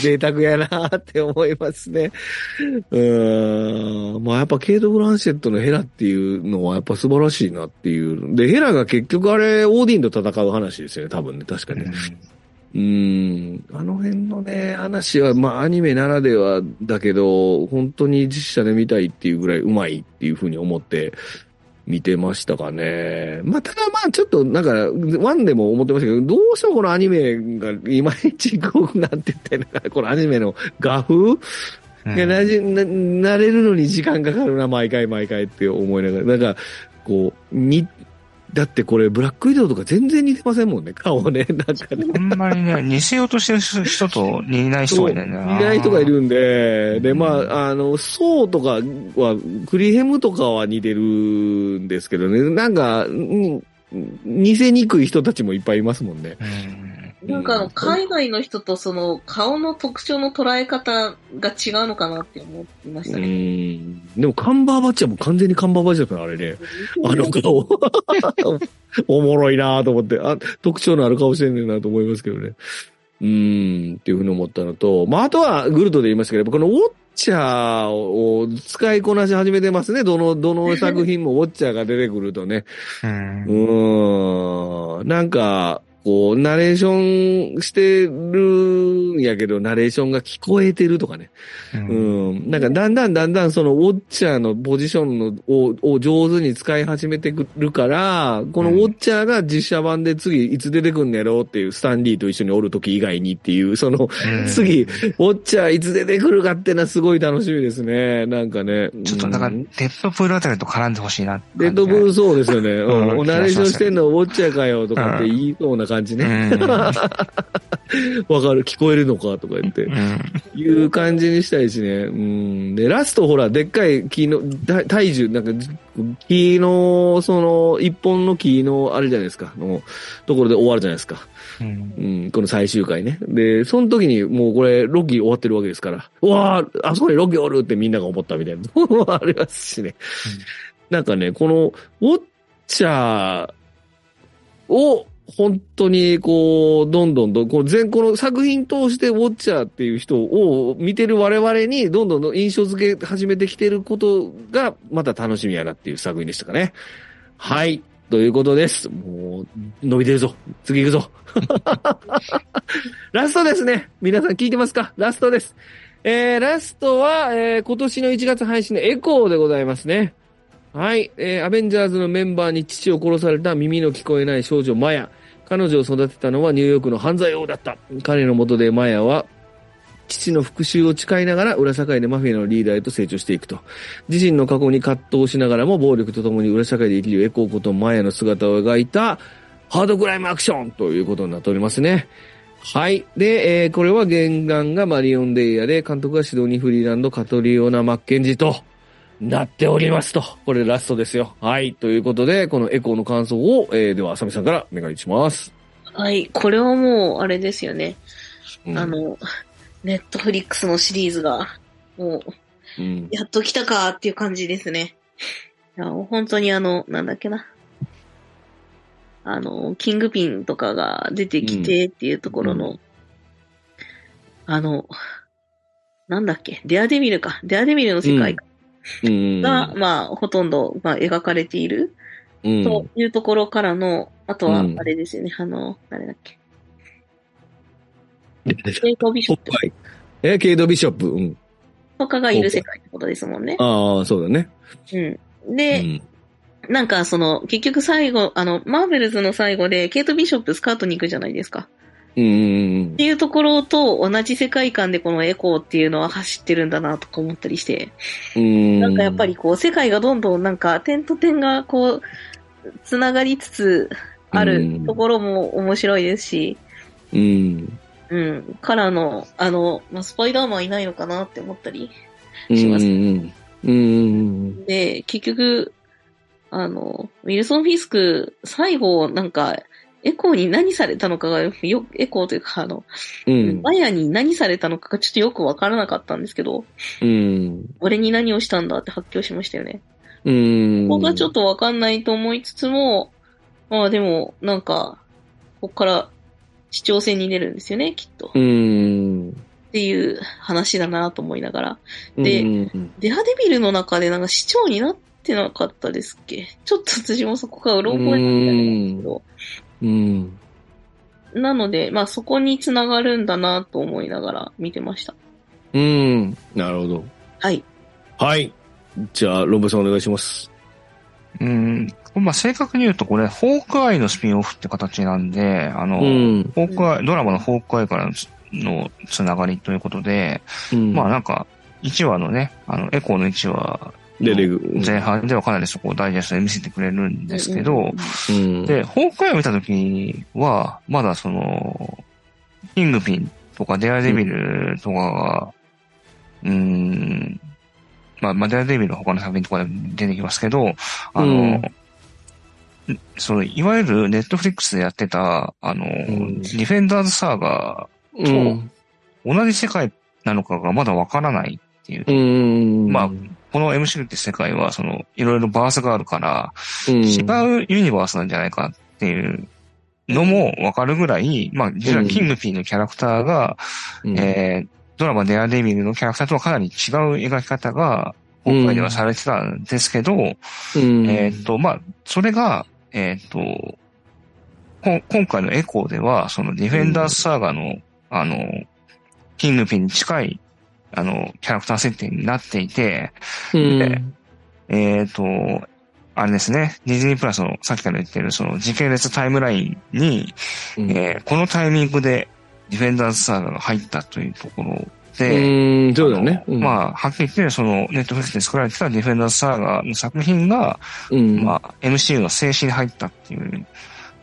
贅沢やなって思いますね。うーん。まあやっぱケイト・ブランシェットのヘラっていうのはやっぱ素晴らしいなっていう。で、ヘラが結局あれ、オーディンと戦う話ですよね、多分ね、確かに。うーん。あの辺のね、話は、まあ、アニメならではだけど、本当に実写で見たいっていうぐらいうまいっていうふうに思って見てましたかね。まあ、ただまあ、ちょっと、なんか、ワンでも思ってましたけど、どうしてもこのアニメがいまいちこう、なったらいいのかな、このアニメの画風うんがなじ、な、慣れるのに時間かかるな、毎回毎回って思いながら。なんか、こう、に、だってこれ、ブラックウィドウとか全然似てませんもんね、顔ね。なんかね。あんまりね、似せようとしてる人と似ない人がいないな。いない人がいるんで、で、まあ、あの、ソウとかは、クリヘムとかは似てるんですけどね、なんか、うん似せにくい人たちもいっぱいいますもんね。うんなんかあの、海外の人とその顔の特徴の捉え方が違うのかなって思いましうたね。ん。でも、カンバーバッチはもう完全にカンバーバッチだったな、あれね。あの顔。おもろいなと思って、あ、特徴のある顔してんねんなと思いますけどね。うーん、っていうふうに思ったのと、まあ、あとは、グルトで言いましたけど、このウォッチャーを使いこなし始めてますね。どの、どの作品もウォッチャーが出てくるとね。うん、なんか、こう、ナレーションしてるんやけど、ナレーションが聞こえてるとかね。うん。なんか、だんだんだんだんそのウォッチャーのポジションのをを上手に使い始めてくるから、このウォッチャーが実写版で次いつ出てくんねやろうっていうスタンリーと一緒におる時以外にっていう、その、うん次、ウォッチャーいつ出てくるかってのはすごい楽しみですね。なんかね。ちょっと、だから、うんデッドプールあたりと絡んでほしいなってレッ。ドブルそうですよね。うん。うんナレーションしてんのウォッチャーかよとかって言いそうな感じうね。ん。わかる、聞こえるのかとか言って。うん。いう感じにしたいしね。うん。で、ラストほら、でっかい木の、体体重、なんか、木の、その、一本の木の、あれじゃないですか、の、ところで終わるじゃないですか。うんうん、この最終回ね。で、その時にもうこれ、ロキ終わってるわけですから、うわあ、あそこにロキおるってみんなが思ったみたいなも ありますしね。なんかね、この、ウォッチャーを、本当に、こう、どんどんどん、こう、全、この作品通してウォッチャーっていう人を見てる我々に、どんどんどん印象付け始めてきてることが、また楽しみやなっていう作品でしたかね。はい。ということです。もう、伸びてるぞ。次行くぞ。ラストですね。皆さん聞いてますか？ラストです。えー、ラストは、えー、今年の1月配信のエコーでございますね。はい。えー、アベンジャーズのメンバーに父を殺された耳の聞こえない少女マヤ。彼女を育てたのはニューヨークの犯罪王だった。彼の下でマヤは、父の復讐を誓いながら裏社会でマフィアのリーダーへと成長していくと。自身の過去に葛藤しながらも暴力とともに裏社会で生きるエコーことマヤの姿を描いたハードクライムアクションということになっておりますね。はい。で、えーこれは原案がマリオン・デイヤで、監督がシドニー・フリーランド、カトリオナ・マッケンジーとなっておりますと。これラストですよ。はい。ということで、このエコーの感想を、えーでは、あさみさんからお願いします。はい。これはもう、あれですよね。うんあ、の、ネットフリックスのシリーズが、もう、うん。やっと来たかっていう感じですね。いや、本当にあの、なんだっけな。あの、キングピンとかが出てきてっていうところの、うあの、なんだっけ、デアデビルか。デアデビルの世界うん。が、まあ、ほとんど、まあ、描かれているうん、というところからの、あとはう、んあれですよね、あの、誰だっけ。でケイト・ビショップはい。えーケイド・ビショップ？うん。とかがいる世界ってことですもんね。ああ、そうだね。うん。うで、ん。なんかその、結局最後、あの、マーベルズの最後で、ケイト・ビショップスカートに行くじゃないですか。うんうんっていうところと同じ世界観でこのエコーっていうのは走ってるんだなとか思ったりして、うん。うん。なんかやっぱりこう、世界がどんどんなんか点と点がこう、つながりつつあるところも面白いですし、うん。うん、からの、あの、まあ、スパイダーマンいないのかなって思ったりうん。しますうん。うん。で、結局、あの、ウィルソン・フィスク、最後、なんか、エコーに何されたのかが、よ、エコーというか、あの、うん。マヤに何されたのかがちょっとよくわからなかったんですけど、うん。俺に何をしたんだって発表しましたよね。うん。ここがちょっとわかんないと思いつつも、まあでも、なんか、こっから市長選に出るんですよね、きっと。っうん。ていう話だなと思いながら。でうん、デアデビルの中でなんか市長になってなかったですっけ？ちょっと私もそこがうろ覚えなんですけど。うん。なので、まあそこにつながるんだなと思いながら見てました。うん。なるほど。はい。はい。じゃあ、ロンブさんお願いします。うん。まあ、正確に言うとこれ、ホークアイのスピンオフって形なんで、あの、うん。ホークアイ、ドラマのホークアイからのつのつながりということで、うんまあなんか、1話のね、あの、エコーの1話で、レグ。前半ではかなりそこをダイジェストで見せてくれるんですけど、うんうん。で、ホークアイを見たときは、まだその、キングピンとかデアデビルとかが、うーん、まあ、まあ、デアデビルの他の作品とかでも出てきますけど、あの、うんその、いわゆるネットフリックスでやってた、あの、んディフェンダーズサーガうん。同じ世界なのかがまだわからないっていう。うん。まあこの MCU って世界は、その、いろいろバースがあるから、うん、違うユニバースなんじゃないかっていうのもわかるぐらい、まあ、実はキングピーのキャラクターが、うん、えー、ドラマデアデビルのキャラクターとはかなり違う描き方が、今回ではされてたんですけど、うん、えーっと、まあ、それが、えーっと、こ今回のエコーでは、そのディフェンダーズサーガの、あの、キングピンに近い、あの、キャラクター設定になっていて、うん、えっ、と、あれですね、ディズニープラスのさっきから言ってるその時系列タイムラインに、うん、えーこのタイミングでディフェンダーズサーガが入ったというところうで、ん、そうだね。うん、まあ、はっきり言って、その、ネットフリックスで作られてたディフェンダーズサーガの作品が、うん、まあ、MCU の静止に入ったっていう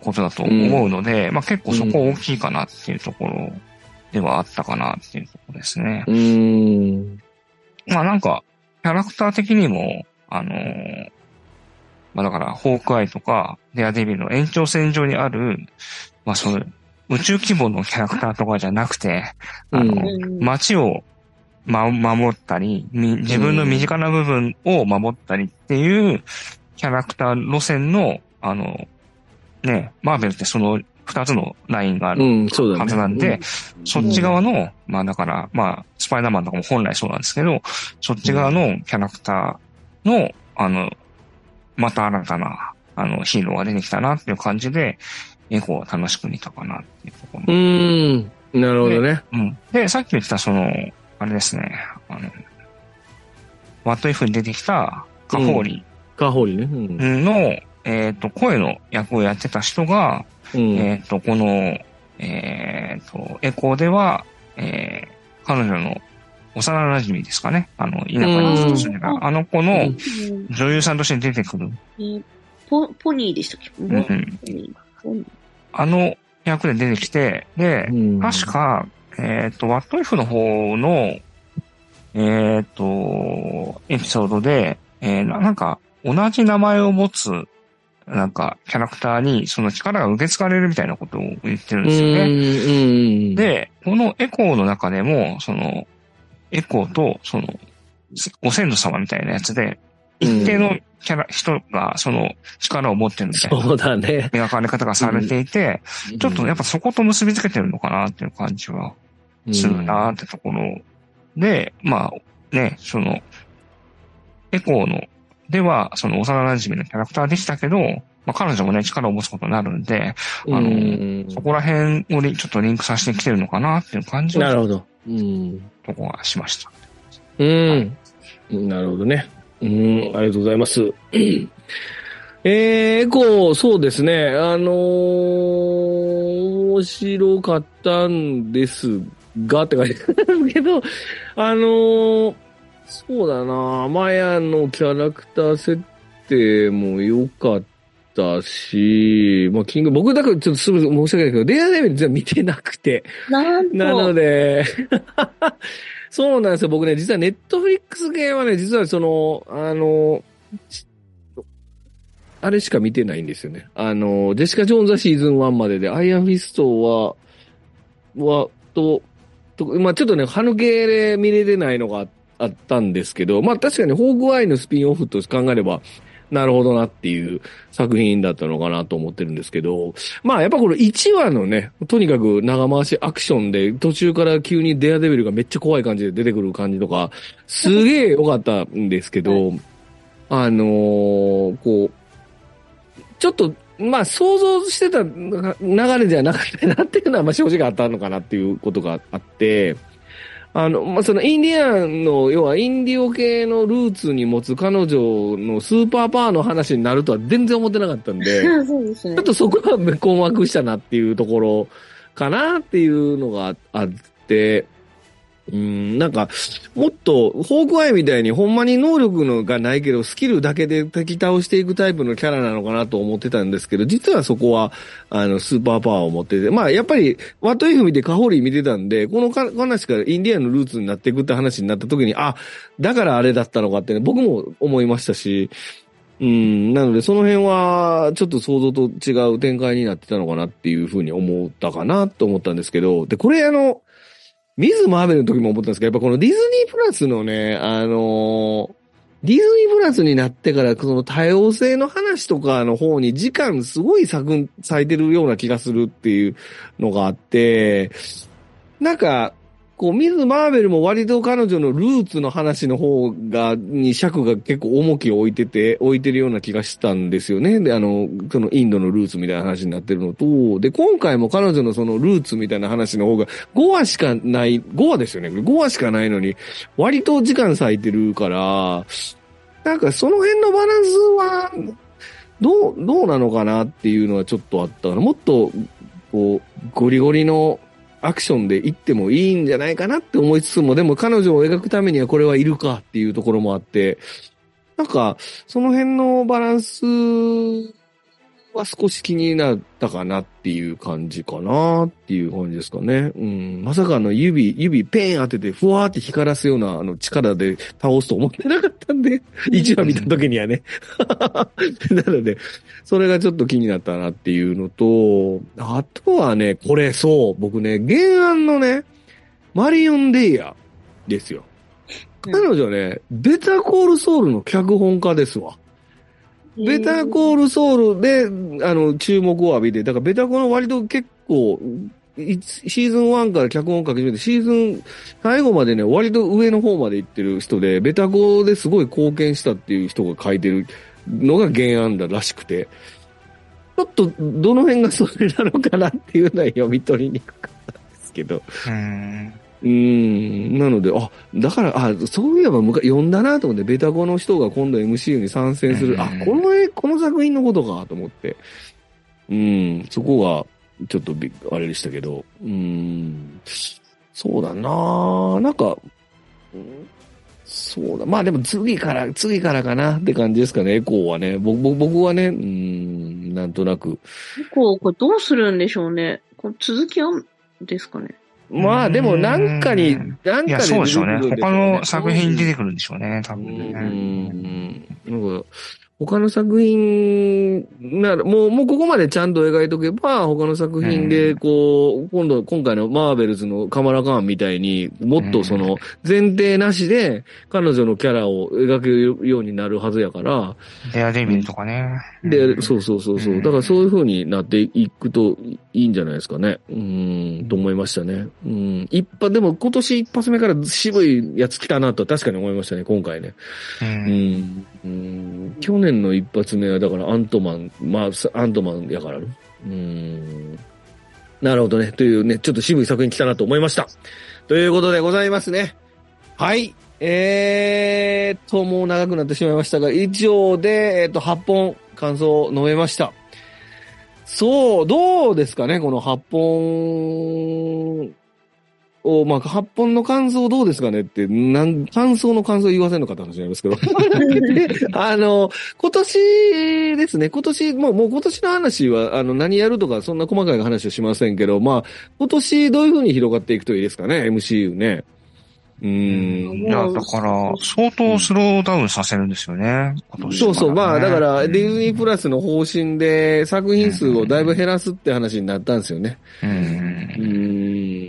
ことだと思うので、まあ結構そこ大きいかなっていうところではあったかなっていうところですね。うーん。まあなんか、キャラクター的にも、あのーまあだから、ホークアイとか、デアデビルの延長線上にある、まあその、宇宙規模のキャラクターとかじゃなくて、あの、うん街を、ま、守ったり、み自分の身近な部分を守ったりっていうキャラクター路線の、あの、ね、マーベルってその二つのラインがあるはね。ずなんで、そっち側の、まあだから、まあ、スパイダーマンとかも本来そうなんですけど、そっち側のキャラクターの、あの、また新たな、あの、ヒーローが出てきたなっていう感じで、エコは楽しく見たかなっていうところうーん。なるほどね。うん。で、さっき言ったその、あれですね、あの、ワットイフに出てきたカホーリカホリね。うん。の、えっ、と、声の役をやってた人が、うん。えっ、と、この、えっ、と、エコーでは、えー彼女の幼馴染ですかね。あの、田舎に住んでた、うん。あの子のうん。女優さんとして出てくる。えーポポニーでしたっけ？ポうん。あの役で出てきて、で、うん。確か、えっ、と、ワットイフの方の、えっ、と、エピソードで、えーななんか、同じ名前を持つ、なんか、キャラクターに、その力が受け継がれるみたいなことを言ってるんですよね。ねで、このエコーの中でも、その、エコーと、その、ご先祖様みたいなやつで、一定のキャラ、人が、その、力を持ってるみたいなそうだね。描かれ方がされていて、ちょっとやっぱそこと結びつけてるのかなっていう感じはするなってところで、まあ、ね、その、エコーの、では、その幼馴染のキャラクターでしたけど、まあ彼女もね、力を持つことになるんで、うん。あのうんそこら辺をリちょっとリンクさせてきてるのかなっていう感じは、なるほど。うん。とこがしました。うん。なるほどね。うん、ありがとうございます。えー、エコー、そうですね。あのー面白かったんですが、って書いてあるけど、あのーそうだな、マヤのキャラクター設定も良かったし、まあ、キング、僕だからちょっとすぐ申し訳ないけど、レアデビル実は見てなくて、なんと、なので、そうなんですよ。僕ね、実はネットフリックス系はね、実はその、あの、ちあれしか見てないんですよね。あの、ジェシカ・ジョーンズはシーズン1までで、アイアンフィストは、は、と、とまあちょっとね、歯抜けで見れてないのがあったんですけど、まあ確かにホークアイのスピンオフと考えれば、なるほどなっていう作品だったのかなと思ってるんですけど、まあやっぱこの1話のね、とにかく長回しアクションで途中から急にデアデビルがめっちゃ怖い感じで出てくる感じとか、すげえ良かったんですけど、あのーこう、ちょっと、まあ想像してた流れじゃなかったなっていうのはまあ正直あったのかなっていうことがあって、あの、まあ、そのインディアンの、要はインディオ系のルーツに持つ彼女のスーパーパワーの話になるとは全然思ってなかったんで、そうですねちょっ。とそこは困惑したなっていうところかなっていうのがあって、うん、なんか、もっと、ホークアイみたいにほんまに能力のがないけど、スキルだけで敵倒していくタイプのキャラなのかなと思ってたんですけど、実はそこは、あの、スーパーパワーを持ってて、まあ、やっぱり、ワット F 見てカホリー見てたんで、この話からインディアンのルーツになっていくって話になった時に、あ、だからあれだったのかってね、僕も思いましたし、うん、なのでその辺はちょっと想像と違う展開になってたのかなっていうふうに思ったかなと思ったんですけど、で、これあの、ミズ・マーベルの時も思ったんですけど、やっぱこのディズニープラスのね、あのディズニープラスになってから、その多様性の話とかの方に時間すごい割く、割いてるような気がするっていうのがあって、なんか、こう、ミズ・マーベルも割と彼女のルーツの話の方が、に尺が結構重きを置いてて、置いてるような気がしたんですよね。で、あの、そのインドのルーツみたいな話になってるのと、で、今回も彼女のそのルーツみたいな話の方が5話しかない、5話ですよね。5話しかないのに、割と時間割いてるから、なんかその辺のバランスは、どう、どうなのかなっていうのはちょっとあったかな。もっと、こう、ゴリゴリのアクションで行ってもいいんじゃないかなって思いつつも、でも彼女を描くためにはこれはいるかっていうところもあって、なんか、その辺のバランス少し気になったかなっていう感じかなっていう感じですかね。うん。まさかあの指、指ペン当ててふわーって光らすようなあの力で倒すと思ってなかったんで、1話見た時にはね。なので、それがちょっと気になったなっていうのと、あとはね、これそう、僕ね、原案のね、マリオン・デイヤですよ。彼女ね、ベタコールソウルの脚本家ですわ。ベタコールソウルで、あの、注目を浴びて、だからベタコール割と結構、シーズン1から脚本を書き始めて、シーズン最後までね、割と上の方まで行ってる人で、ベタコですごい貢献したっていう人が書いてるのが原案だらしくて、ちょっとどの辺がそれなのかなっていうのは読み取りにくかったんですけど。うんうん、なので、あ、だから、あ、そういえば昔読んだなと思って、ベタコの人が今度 MCU に参戦する、あ、この絵、この作品のことかと思って、うん、そこが、ちょっとび、あれでしたけど、うん、そうだな。なんか、そうだ。まあでも次から、次からかな。って感じですかね、エコーはね。僕僕はね、うん、なんとなく。エコー、これどうするんでしょうね。これ続きあんですかね。まあでもなんかに、なんかで、ね。そうでしょうね。他の作品に出てくるんでしょうね、多分ね。うん。他の作品なら、もう、もうここまでちゃんと描いとけば、他の作品で、こう、今度、今回のマーベルズのカマラカーンみたいに、もっとその、前提なしで、彼女のキャラを描けるようになるはずやから。デアデビルとかね。で、そうそうそうそう。だからそういう風になっていくといいんじゃないですかね。うん、と思いましたね。うん。一発、でも今年一発目から渋いやつ来たなと確かに思いましたね、今回ね。うん。うん、去年の一発目はだからアントマン、まあ、アントマンやからね。うん。なるほどね。というね、ちょっと渋い作品来たなと思いました。ということでございますね。はい。えーと、もう長くなってしまいましたが、以上で、えっ、と、8本感想を述べました。そう、どうですかね、この8本を、まあ、8本の感想どうですかねって、なん、感想の感想言わせんのかって話なんですけど。あの、今年ですね、今年、もう、もう今年の話は、あの、何やるとか、そんな細かい話はしませんけど、まあ、今年どういう風に広がっていくといいですかね、MCU ね。うん。いや、だから、相当スローダウンさせるんですよね、今年、ね、そうそう。まあ、だから、ディズニープラスの方針で作品数をだいぶ減らすって話になったんですよね。うん。うん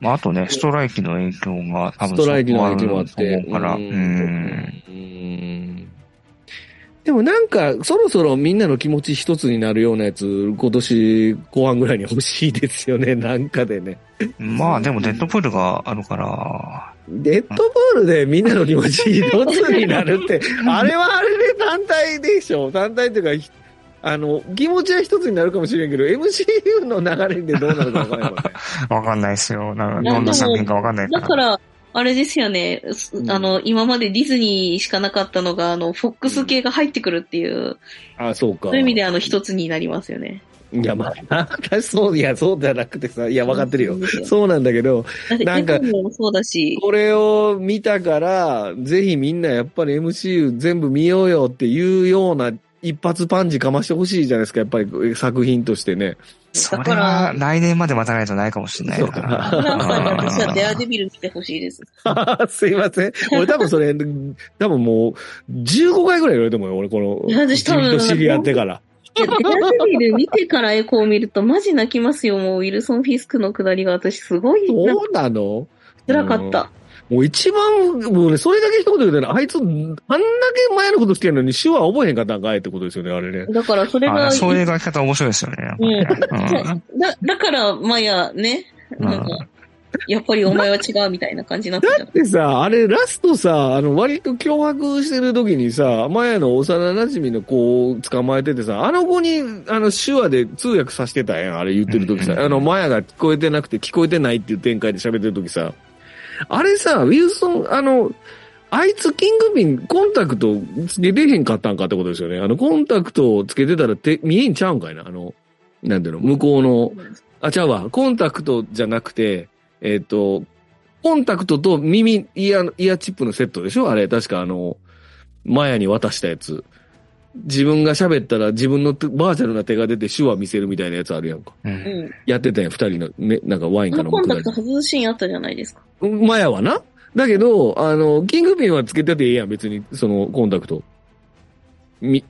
まあ、あとね、ストライキの影響が多分ストライキの影響もあって。から、うん。でもなんか、そろそろみんなの気持ち一つになるようなやつ、今年後半ぐらいに欲しいですよね、なんかでね。まあでもデッドプールがあるから。デッドボールでみんなの気持ち一つになるって、あれはあれで単体でしょ単体っていうか、あの、気持ちは一つになるかもしれんけど、MCU の流れでどうなるかわかんない、ね。わかんないですよ。なんかどんな作品かわかんないから。だから、あれですよね。あの、今までディズニーしかなかったのが、あの、フォックス系が入ってくるっていう。うん、あ、そうか。そういう意味で、あの、一つになりますよね。いや、まあ、そう、いや、そうじゃなくてさ、いや、分かってるよ。そうなんだけど、なんか、そうだし。これを見たから、ぜひみんなやっぱり MCU 全部見ようよっていうような一発パンチかましてほしいじゃないですか、やっぱり作品としてね。それは来年まで待たないとないかもしれないから。私はデアデビル見てほしいです。すいません。俺多分それ、多分もう、15回ぐらい言われてもよ、俺この、自分と知り合ってから。デアデビル見てからエコーを見るとマジ泣きますよ、もうウィルソン・フィスクのくだりが私すごい。そうなの？辛かった。もう一番、もうね、それだけ一言言うとね、あいつ、あんだけ前のことしてんのに手話覚えへんかったんかいってことですよね、あれね。だからそれが。そういう描き方面白いですよね。うん。だ、だから、マヤね、なんか、やっぱりお前は違うみたいな感じになってだってさ、あれラストさ、あの割と脅迫してる時にさ、前の幼馴染の子を捕まえててさ、あの子にあの手話で通訳させてたやん、あれ言ってる時さ。あの、マヤが聞こえてなくて聞こえてないっていう展開で喋ってる時さ。あれさ、ウィルソン、あの、あいつキングビンコンタクトつけてへんかったんかってことですよね。あの、コンタクトをつけてたらて見えんちゃうんかいな。あの、なんていうの、向こうの、あ、ちゃうわ。コンタクトじゃなくて、えっ、ー、と、コンタクトと耳、イヤ、イヤチップのセットでしょ？あれ、確かあの、マヤに渡したやつ。自分が喋ったら自分の手バーチャルな手が出て手話見せるみたいなやつあるやんか。う。うんん。やってたやん、二人の、ね、なんかワインかあのコンタクト外すシーンあったじゃないですか。マヤはな。だけど、あの、キングピンはつけててええやん、別に、その、コンタクト。み、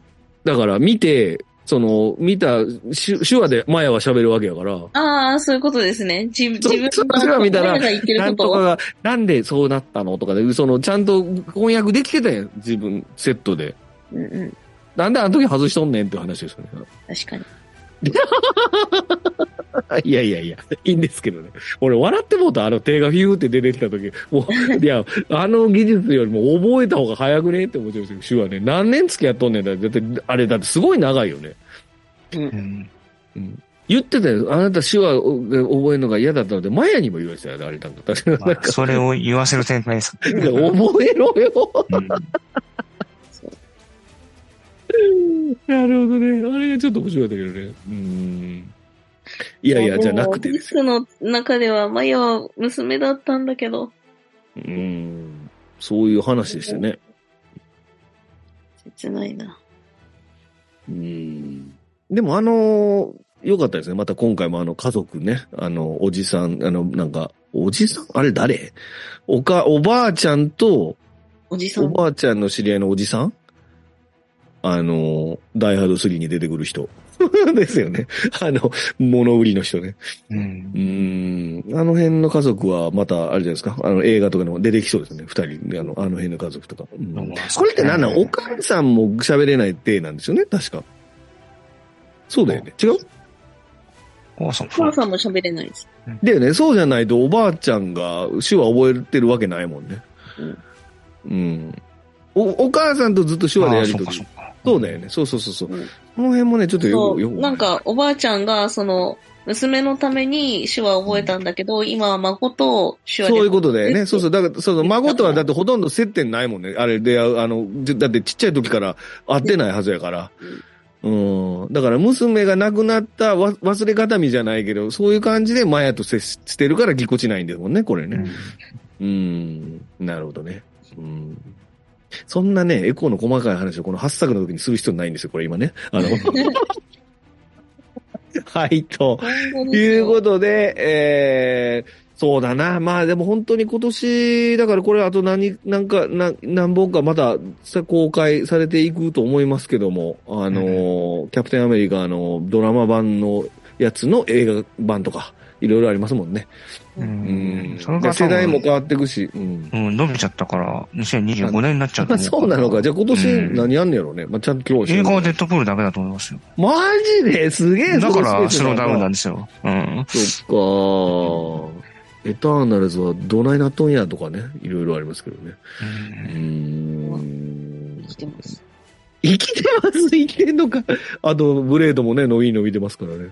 だから、見て、その、見た、手手話でマヤは喋るわけやから、ああ、そういうことですね。自自分そそれは見たらな。んとかが、なんでそうなったのとかで、その、ちゃんと翻訳できてたやん、自分、セットで。うんうん。なんであの時外しとんねんって話ですよね。確かに。いやいやいや、いいんですけどね。俺笑ってもうた、あの手がフューって出てきた時。もう、いや、あの技術よりも覚えた方が早くねって思ってるんですよ、手話ね。何年付き合っとんねんだだって、あれだってすごい長いよね。うん。うん。言ってたよ。あなた手話を覚えるのが嫌だったので、マヤにも言われてたよね、あれなんか。確かにまあ、それを言わせる展開です。覚えろよ。うん なるほどね。あれがちょっと面白かったけどね。うん。いやいや、じゃなくてディスクの中ではマヤは娘だったんだけど、うん。そういう話でしたね。切ないな。うん。でもあのよかったですね。また今回もあの家族ね、あの、おじさん、あの、なんか、おじさん？あれ誰？おか、おばあちゃんと、おじさん。おばあちゃんの知り合いのおじさん？あの、ダイハード3に出てくる人。ですよね。あの、物売りの人ね。うんう。ーん。あの辺の家族はまた、あれじゃないですか。あの、映画とかでも出てきそうですね。二人で、あの、あの辺の家族とか。うんうんこれって何なのお母さんも喋れない体なんですよね確か。そうだよね。違う？おそうお母さんも喋れないです。だよね。そうじゃないとおばあちゃんが手話覚えてるわけないもんね。うん。お、お母さんとずっと手話でやりとりあそう。だよね。そうそうそうそう。うんこの辺もね、ちょっとよく、よなんか、おばあちゃんが、その、娘のために手話を覚えたんだけど、今は孫と手話で。そういうことだよね。えそうそう。だから、そ。孫とはだってほとんど接点ないもんね。あれで、あの、じだってちっちゃい時から会ってないはずやから。うん。だから娘が亡くなったわ忘れ方みじゃないけど、そういう感じでマヤと接してるからぎこちないんですもんね、これうね。んうん。なるほどね。うん。そんなね、エコーの細かい話をこの8作の時にする必要ないんですよ、これ今ね。あの、はい、と。ということで、えー、そうだな。まあでも本当に今年、だからこれあと何、なんか、な何本かまたさ公開されていくと思いますけども、あのーキャプテンアメリカのドラマ版のやつの映画版とか、いろいろありますもんね。ううんん。それでが世代も変わっていくし、うん。うん、伸びちゃったから、2025年になっちゃうとあ思 そうなのか。じゃあ今年うん何やんねやろうね。まあ、ちゃんと今日映画はデッドプールだけだと思いますよ。マジで？すげえだからスローダウンなんでですよ。うん。そっか。エターナルズはどないなっとんやとかね。いろいろありますけどね。うーん。生きてます。生きてます生きてんのか。あと、ブレードもね、伸び伸びてますからね。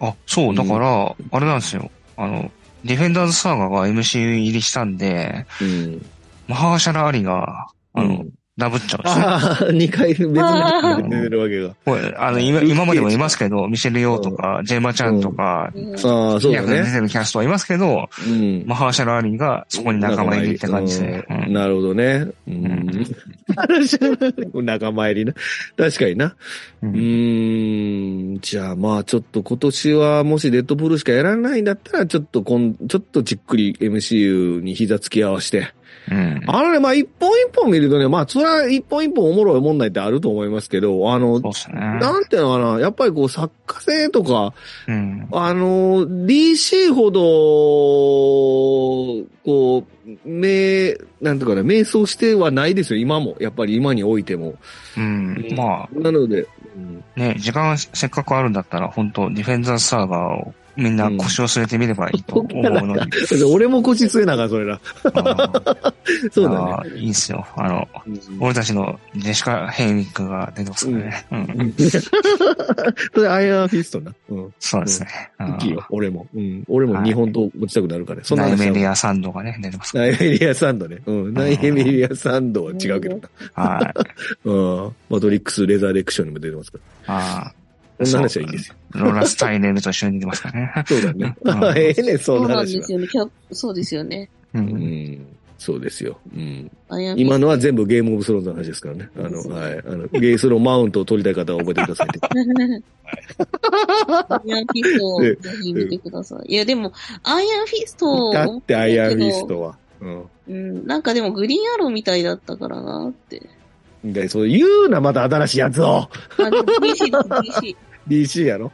あ、そう、だから、あれなんですよ。あの、ディフェンダーズサーガが MCU 入りしたんで、うん。マハーシャラ・アリが、あの、うんダブっちゃう。ああ、二回別あに出てるわけが。これ、あの、今、今までもいますけど、ミシェル・ヨーとか、ジェイマちゃんとか、うんああ、そうだ役で出ね。てるキャストはいますけど、うん。マハーシャラ・アリがそこに仲間入りって感じで。なるほどね。うん。仲間入りな。確かにな。うん。じゃあまあちょっと今年はもしデッドプールしかやらないんだったら、ちょっとこん、ちょっとじっくり MCU に膝つき合わせて。うん。あのね、まあ一本一本見るとね、まあそれは一本一本おもろい問題ってあると思いますけど、あの、ね。なんていうのかな、やっぱりこう作家性とか、うん。あの、DC ほど、こう、名、なんていうかな、迷走してはないですよ、今も。やっぱり今においても。うん。まあ、なので、うんね、時間せっかくあるんだったら、本当ディフェンダーズサーガをみんな腰を据えてみればいいと思うのに。俺も腰据えなあかん、それな。そうだね。いいっすよ。あの、俺たちのジェシカ・ヘンウィックが出てますからね。うん。それアイアンフィストな。うん。そうですね。うん好きよ、俺も。うん。俺も日本と持ちたくなるからね。そんなナイメリア・サンドがね、出てますかナイメリアサンドね。うん。ナイメリアサンドは違うけどな。ら。はい。うん。マトリックス・レザーレクションにも出てますから。あそんな話はいいんですよ。ーローラ・スタイネルと一緒に出てますからね。そうだねうん。ええね、そそうなんんな話は。ですよね。キャそうですよね。う。うんん。そうですよ。うん。今のは全部ゲームオブスローンズの話ですからね。あの、はい。あの、ゲイスローマウントを取りたい方は覚えてくださいって。アイアンフィストをぜひ見てください。いや、でも、アイアンフィストだってアイアンフィストは。うん。うん、なんかでもグリーンアローみたいだったからなって。で、そう言うな、また新しいやつを。あ、でも DC です、DC。DC やろ？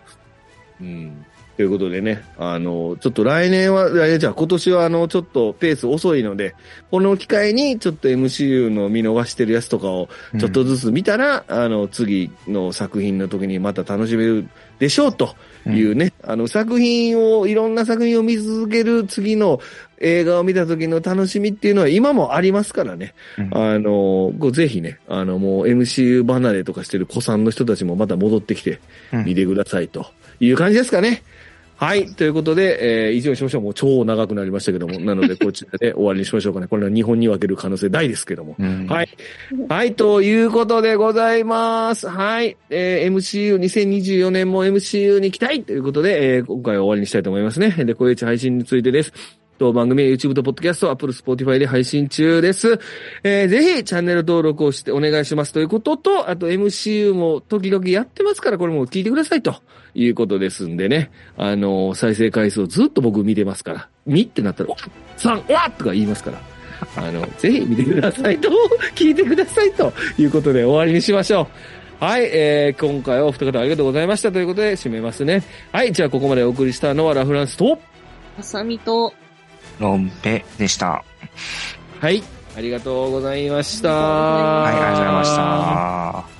うん。ということでね、あの、ちょっと来年は、じゃあ今年はあの、ちょっとペース遅いので、この機会にちょっと MCU の見逃してるやつとかをちょっとずつ見たら、あの、次の作品の時にまた楽しめるでしょうというね、あの、作品を、いろんな作品を見続ける次の映画を見た時の楽しみっていうのは今もありますからね。うんあの、ぜひね、あの、もう MCU 離れとかしてる子さんの人たちもまた戻ってきてうん見てくださいという感じですかね。はい。ということで、えー、以上にしましょう。もう超長くなりましたけども。なので、こちらで終わりにしましょうかね。これは日本に分ける可能性大ですけども。うんはい。はい、ということでございます。はい。えー、MCU、2024年も MCU に行きたいということで、えー、今回は終わりにしたいと思いますね。で、こういう配信についてです。当番組は YouTube と Podcast、Apple、Spotify で配信中です。えー、ぜひチャンネル登録をしてお願いしますということと、あと MCU も時々やってますから、これも聞いてくださいということですんでね。あのー再生回数をずっと僕見てますから、見ってなったら、お三わっとか言いますから。あの、ぜひ見てくださいと、聞いてくださいということで終わりにしましょう。はい、えー、今回はお二方ありがとうございましたということで締めますね。はい、じゃあここまでお送りしたのはラフランスと、ハサミと、ロンペでした。はい、ありがとうございました。はい、ありがとうございました。